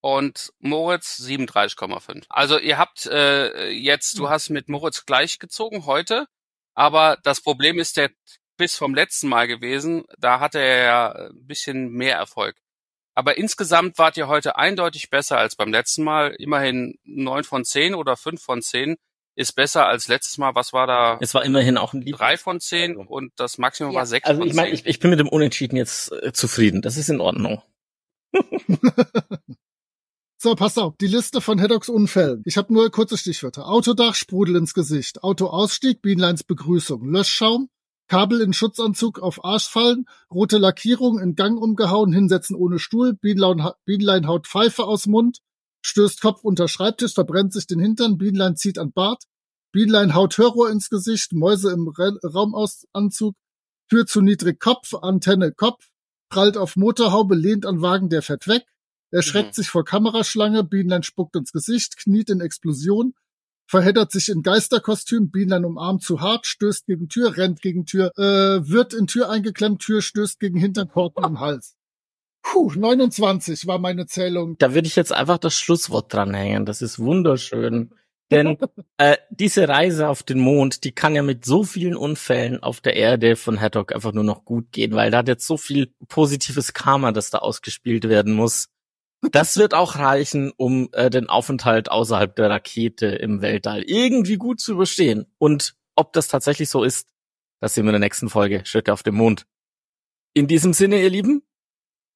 und Moritz 37,5. Also ihr habt äh, jetzt, du hast mit Moritz gleich gezogen heute, aber das Problem ist der bis vom letzten Mal gewesen, da hatte er ja ein bisschen mehr Erfolg. Aber insgesamt wart ihr heute eindeutig besser als beim letzten Mal. Immerhin neun von zehn oder fünf von zehn ist besser als letztes Mal. Was war da? Es war immerhin auch ein Lied. Drei von zehn und das Maximum Ja. war sechs Also von ich meine, zehn. ich, ich bin mit dem Unentschieden jetzt äh, zufrieden. Das ist in Ordnung. So, pass auf, die Liste von Haddocks Unfällen. Ich habe nur kurze Stichwörter. Autodach, Sprudel ins Gesicht. Autoausstieg, Bienleins Begrüßung. Löschschaum, Kabel in Schutzanzug auf Arsch fallen, rote Lackierung in Gang umgehauen, hinsetzen ohne Stuhl, Bienlein, Bienlein haut Pfeife aus Mund, stößt Kopf unter Schreibtisch, verbrennt sich den Hintern, Bienlein zieht an Bart, Bienlein haut Hörrohr ins Gesicht, Mäuse im Re Raumausanzug, Tür zu niedrig Kopf, Antenne Kopf, prallt auf Motorhaube, lehnt an Wagen, der fährt weg, erschreckt Mhm. sich vor Kameraschlange, Bienlein spuckt ins Gesicht, kniet in Explosion, verheddert sich in Geisterkostüm, Bienlein umarmt zu hart, stößt gegen Tür, rennt gegen Tür, äh, wird in Tür eingeklemmt, Tür stößt gegen Hintern, Korken im Hals. Puh, 29 war meine Zählung. Da würde ich jetzt einfach das Schlusswort dranhängen. Das ist wunderschön. Denn äh, diese Reise auf den Mond, die kann ja mit so vielen Unfällen auf der Erde von Haddock einfach nur noch gut gehen, weil da hat jetzt so viel positives Karma, das da ausgespielt werden muss. Das wird auch reichen, um äh, den Aufenthalt außerhalb der Rakete im Weltall irgendwie gut zu überstehen. Und ob das tatsächlich so ist, das sehen wir in der nächsten Folge. Schritte auf dem Mond. In diesem Sinne, ihr Lieben,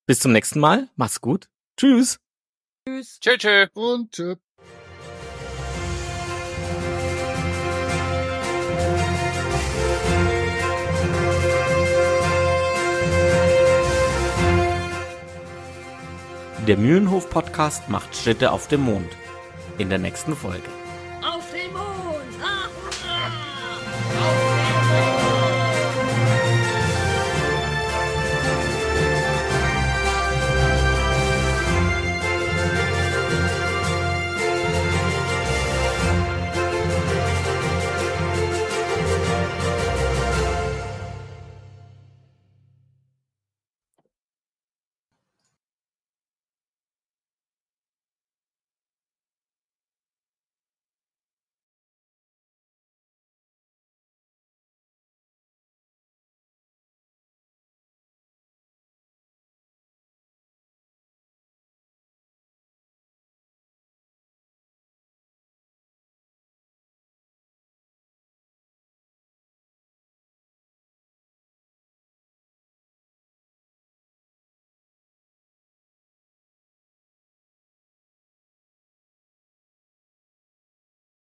bis zum nächsten Mal. Macht's gut. Tschüss. Tschüss. Tschö, tschö. Und tschüss. Der Mühlenhof Podcast macht Schritte auf dem Mond. In der nächsten Folge.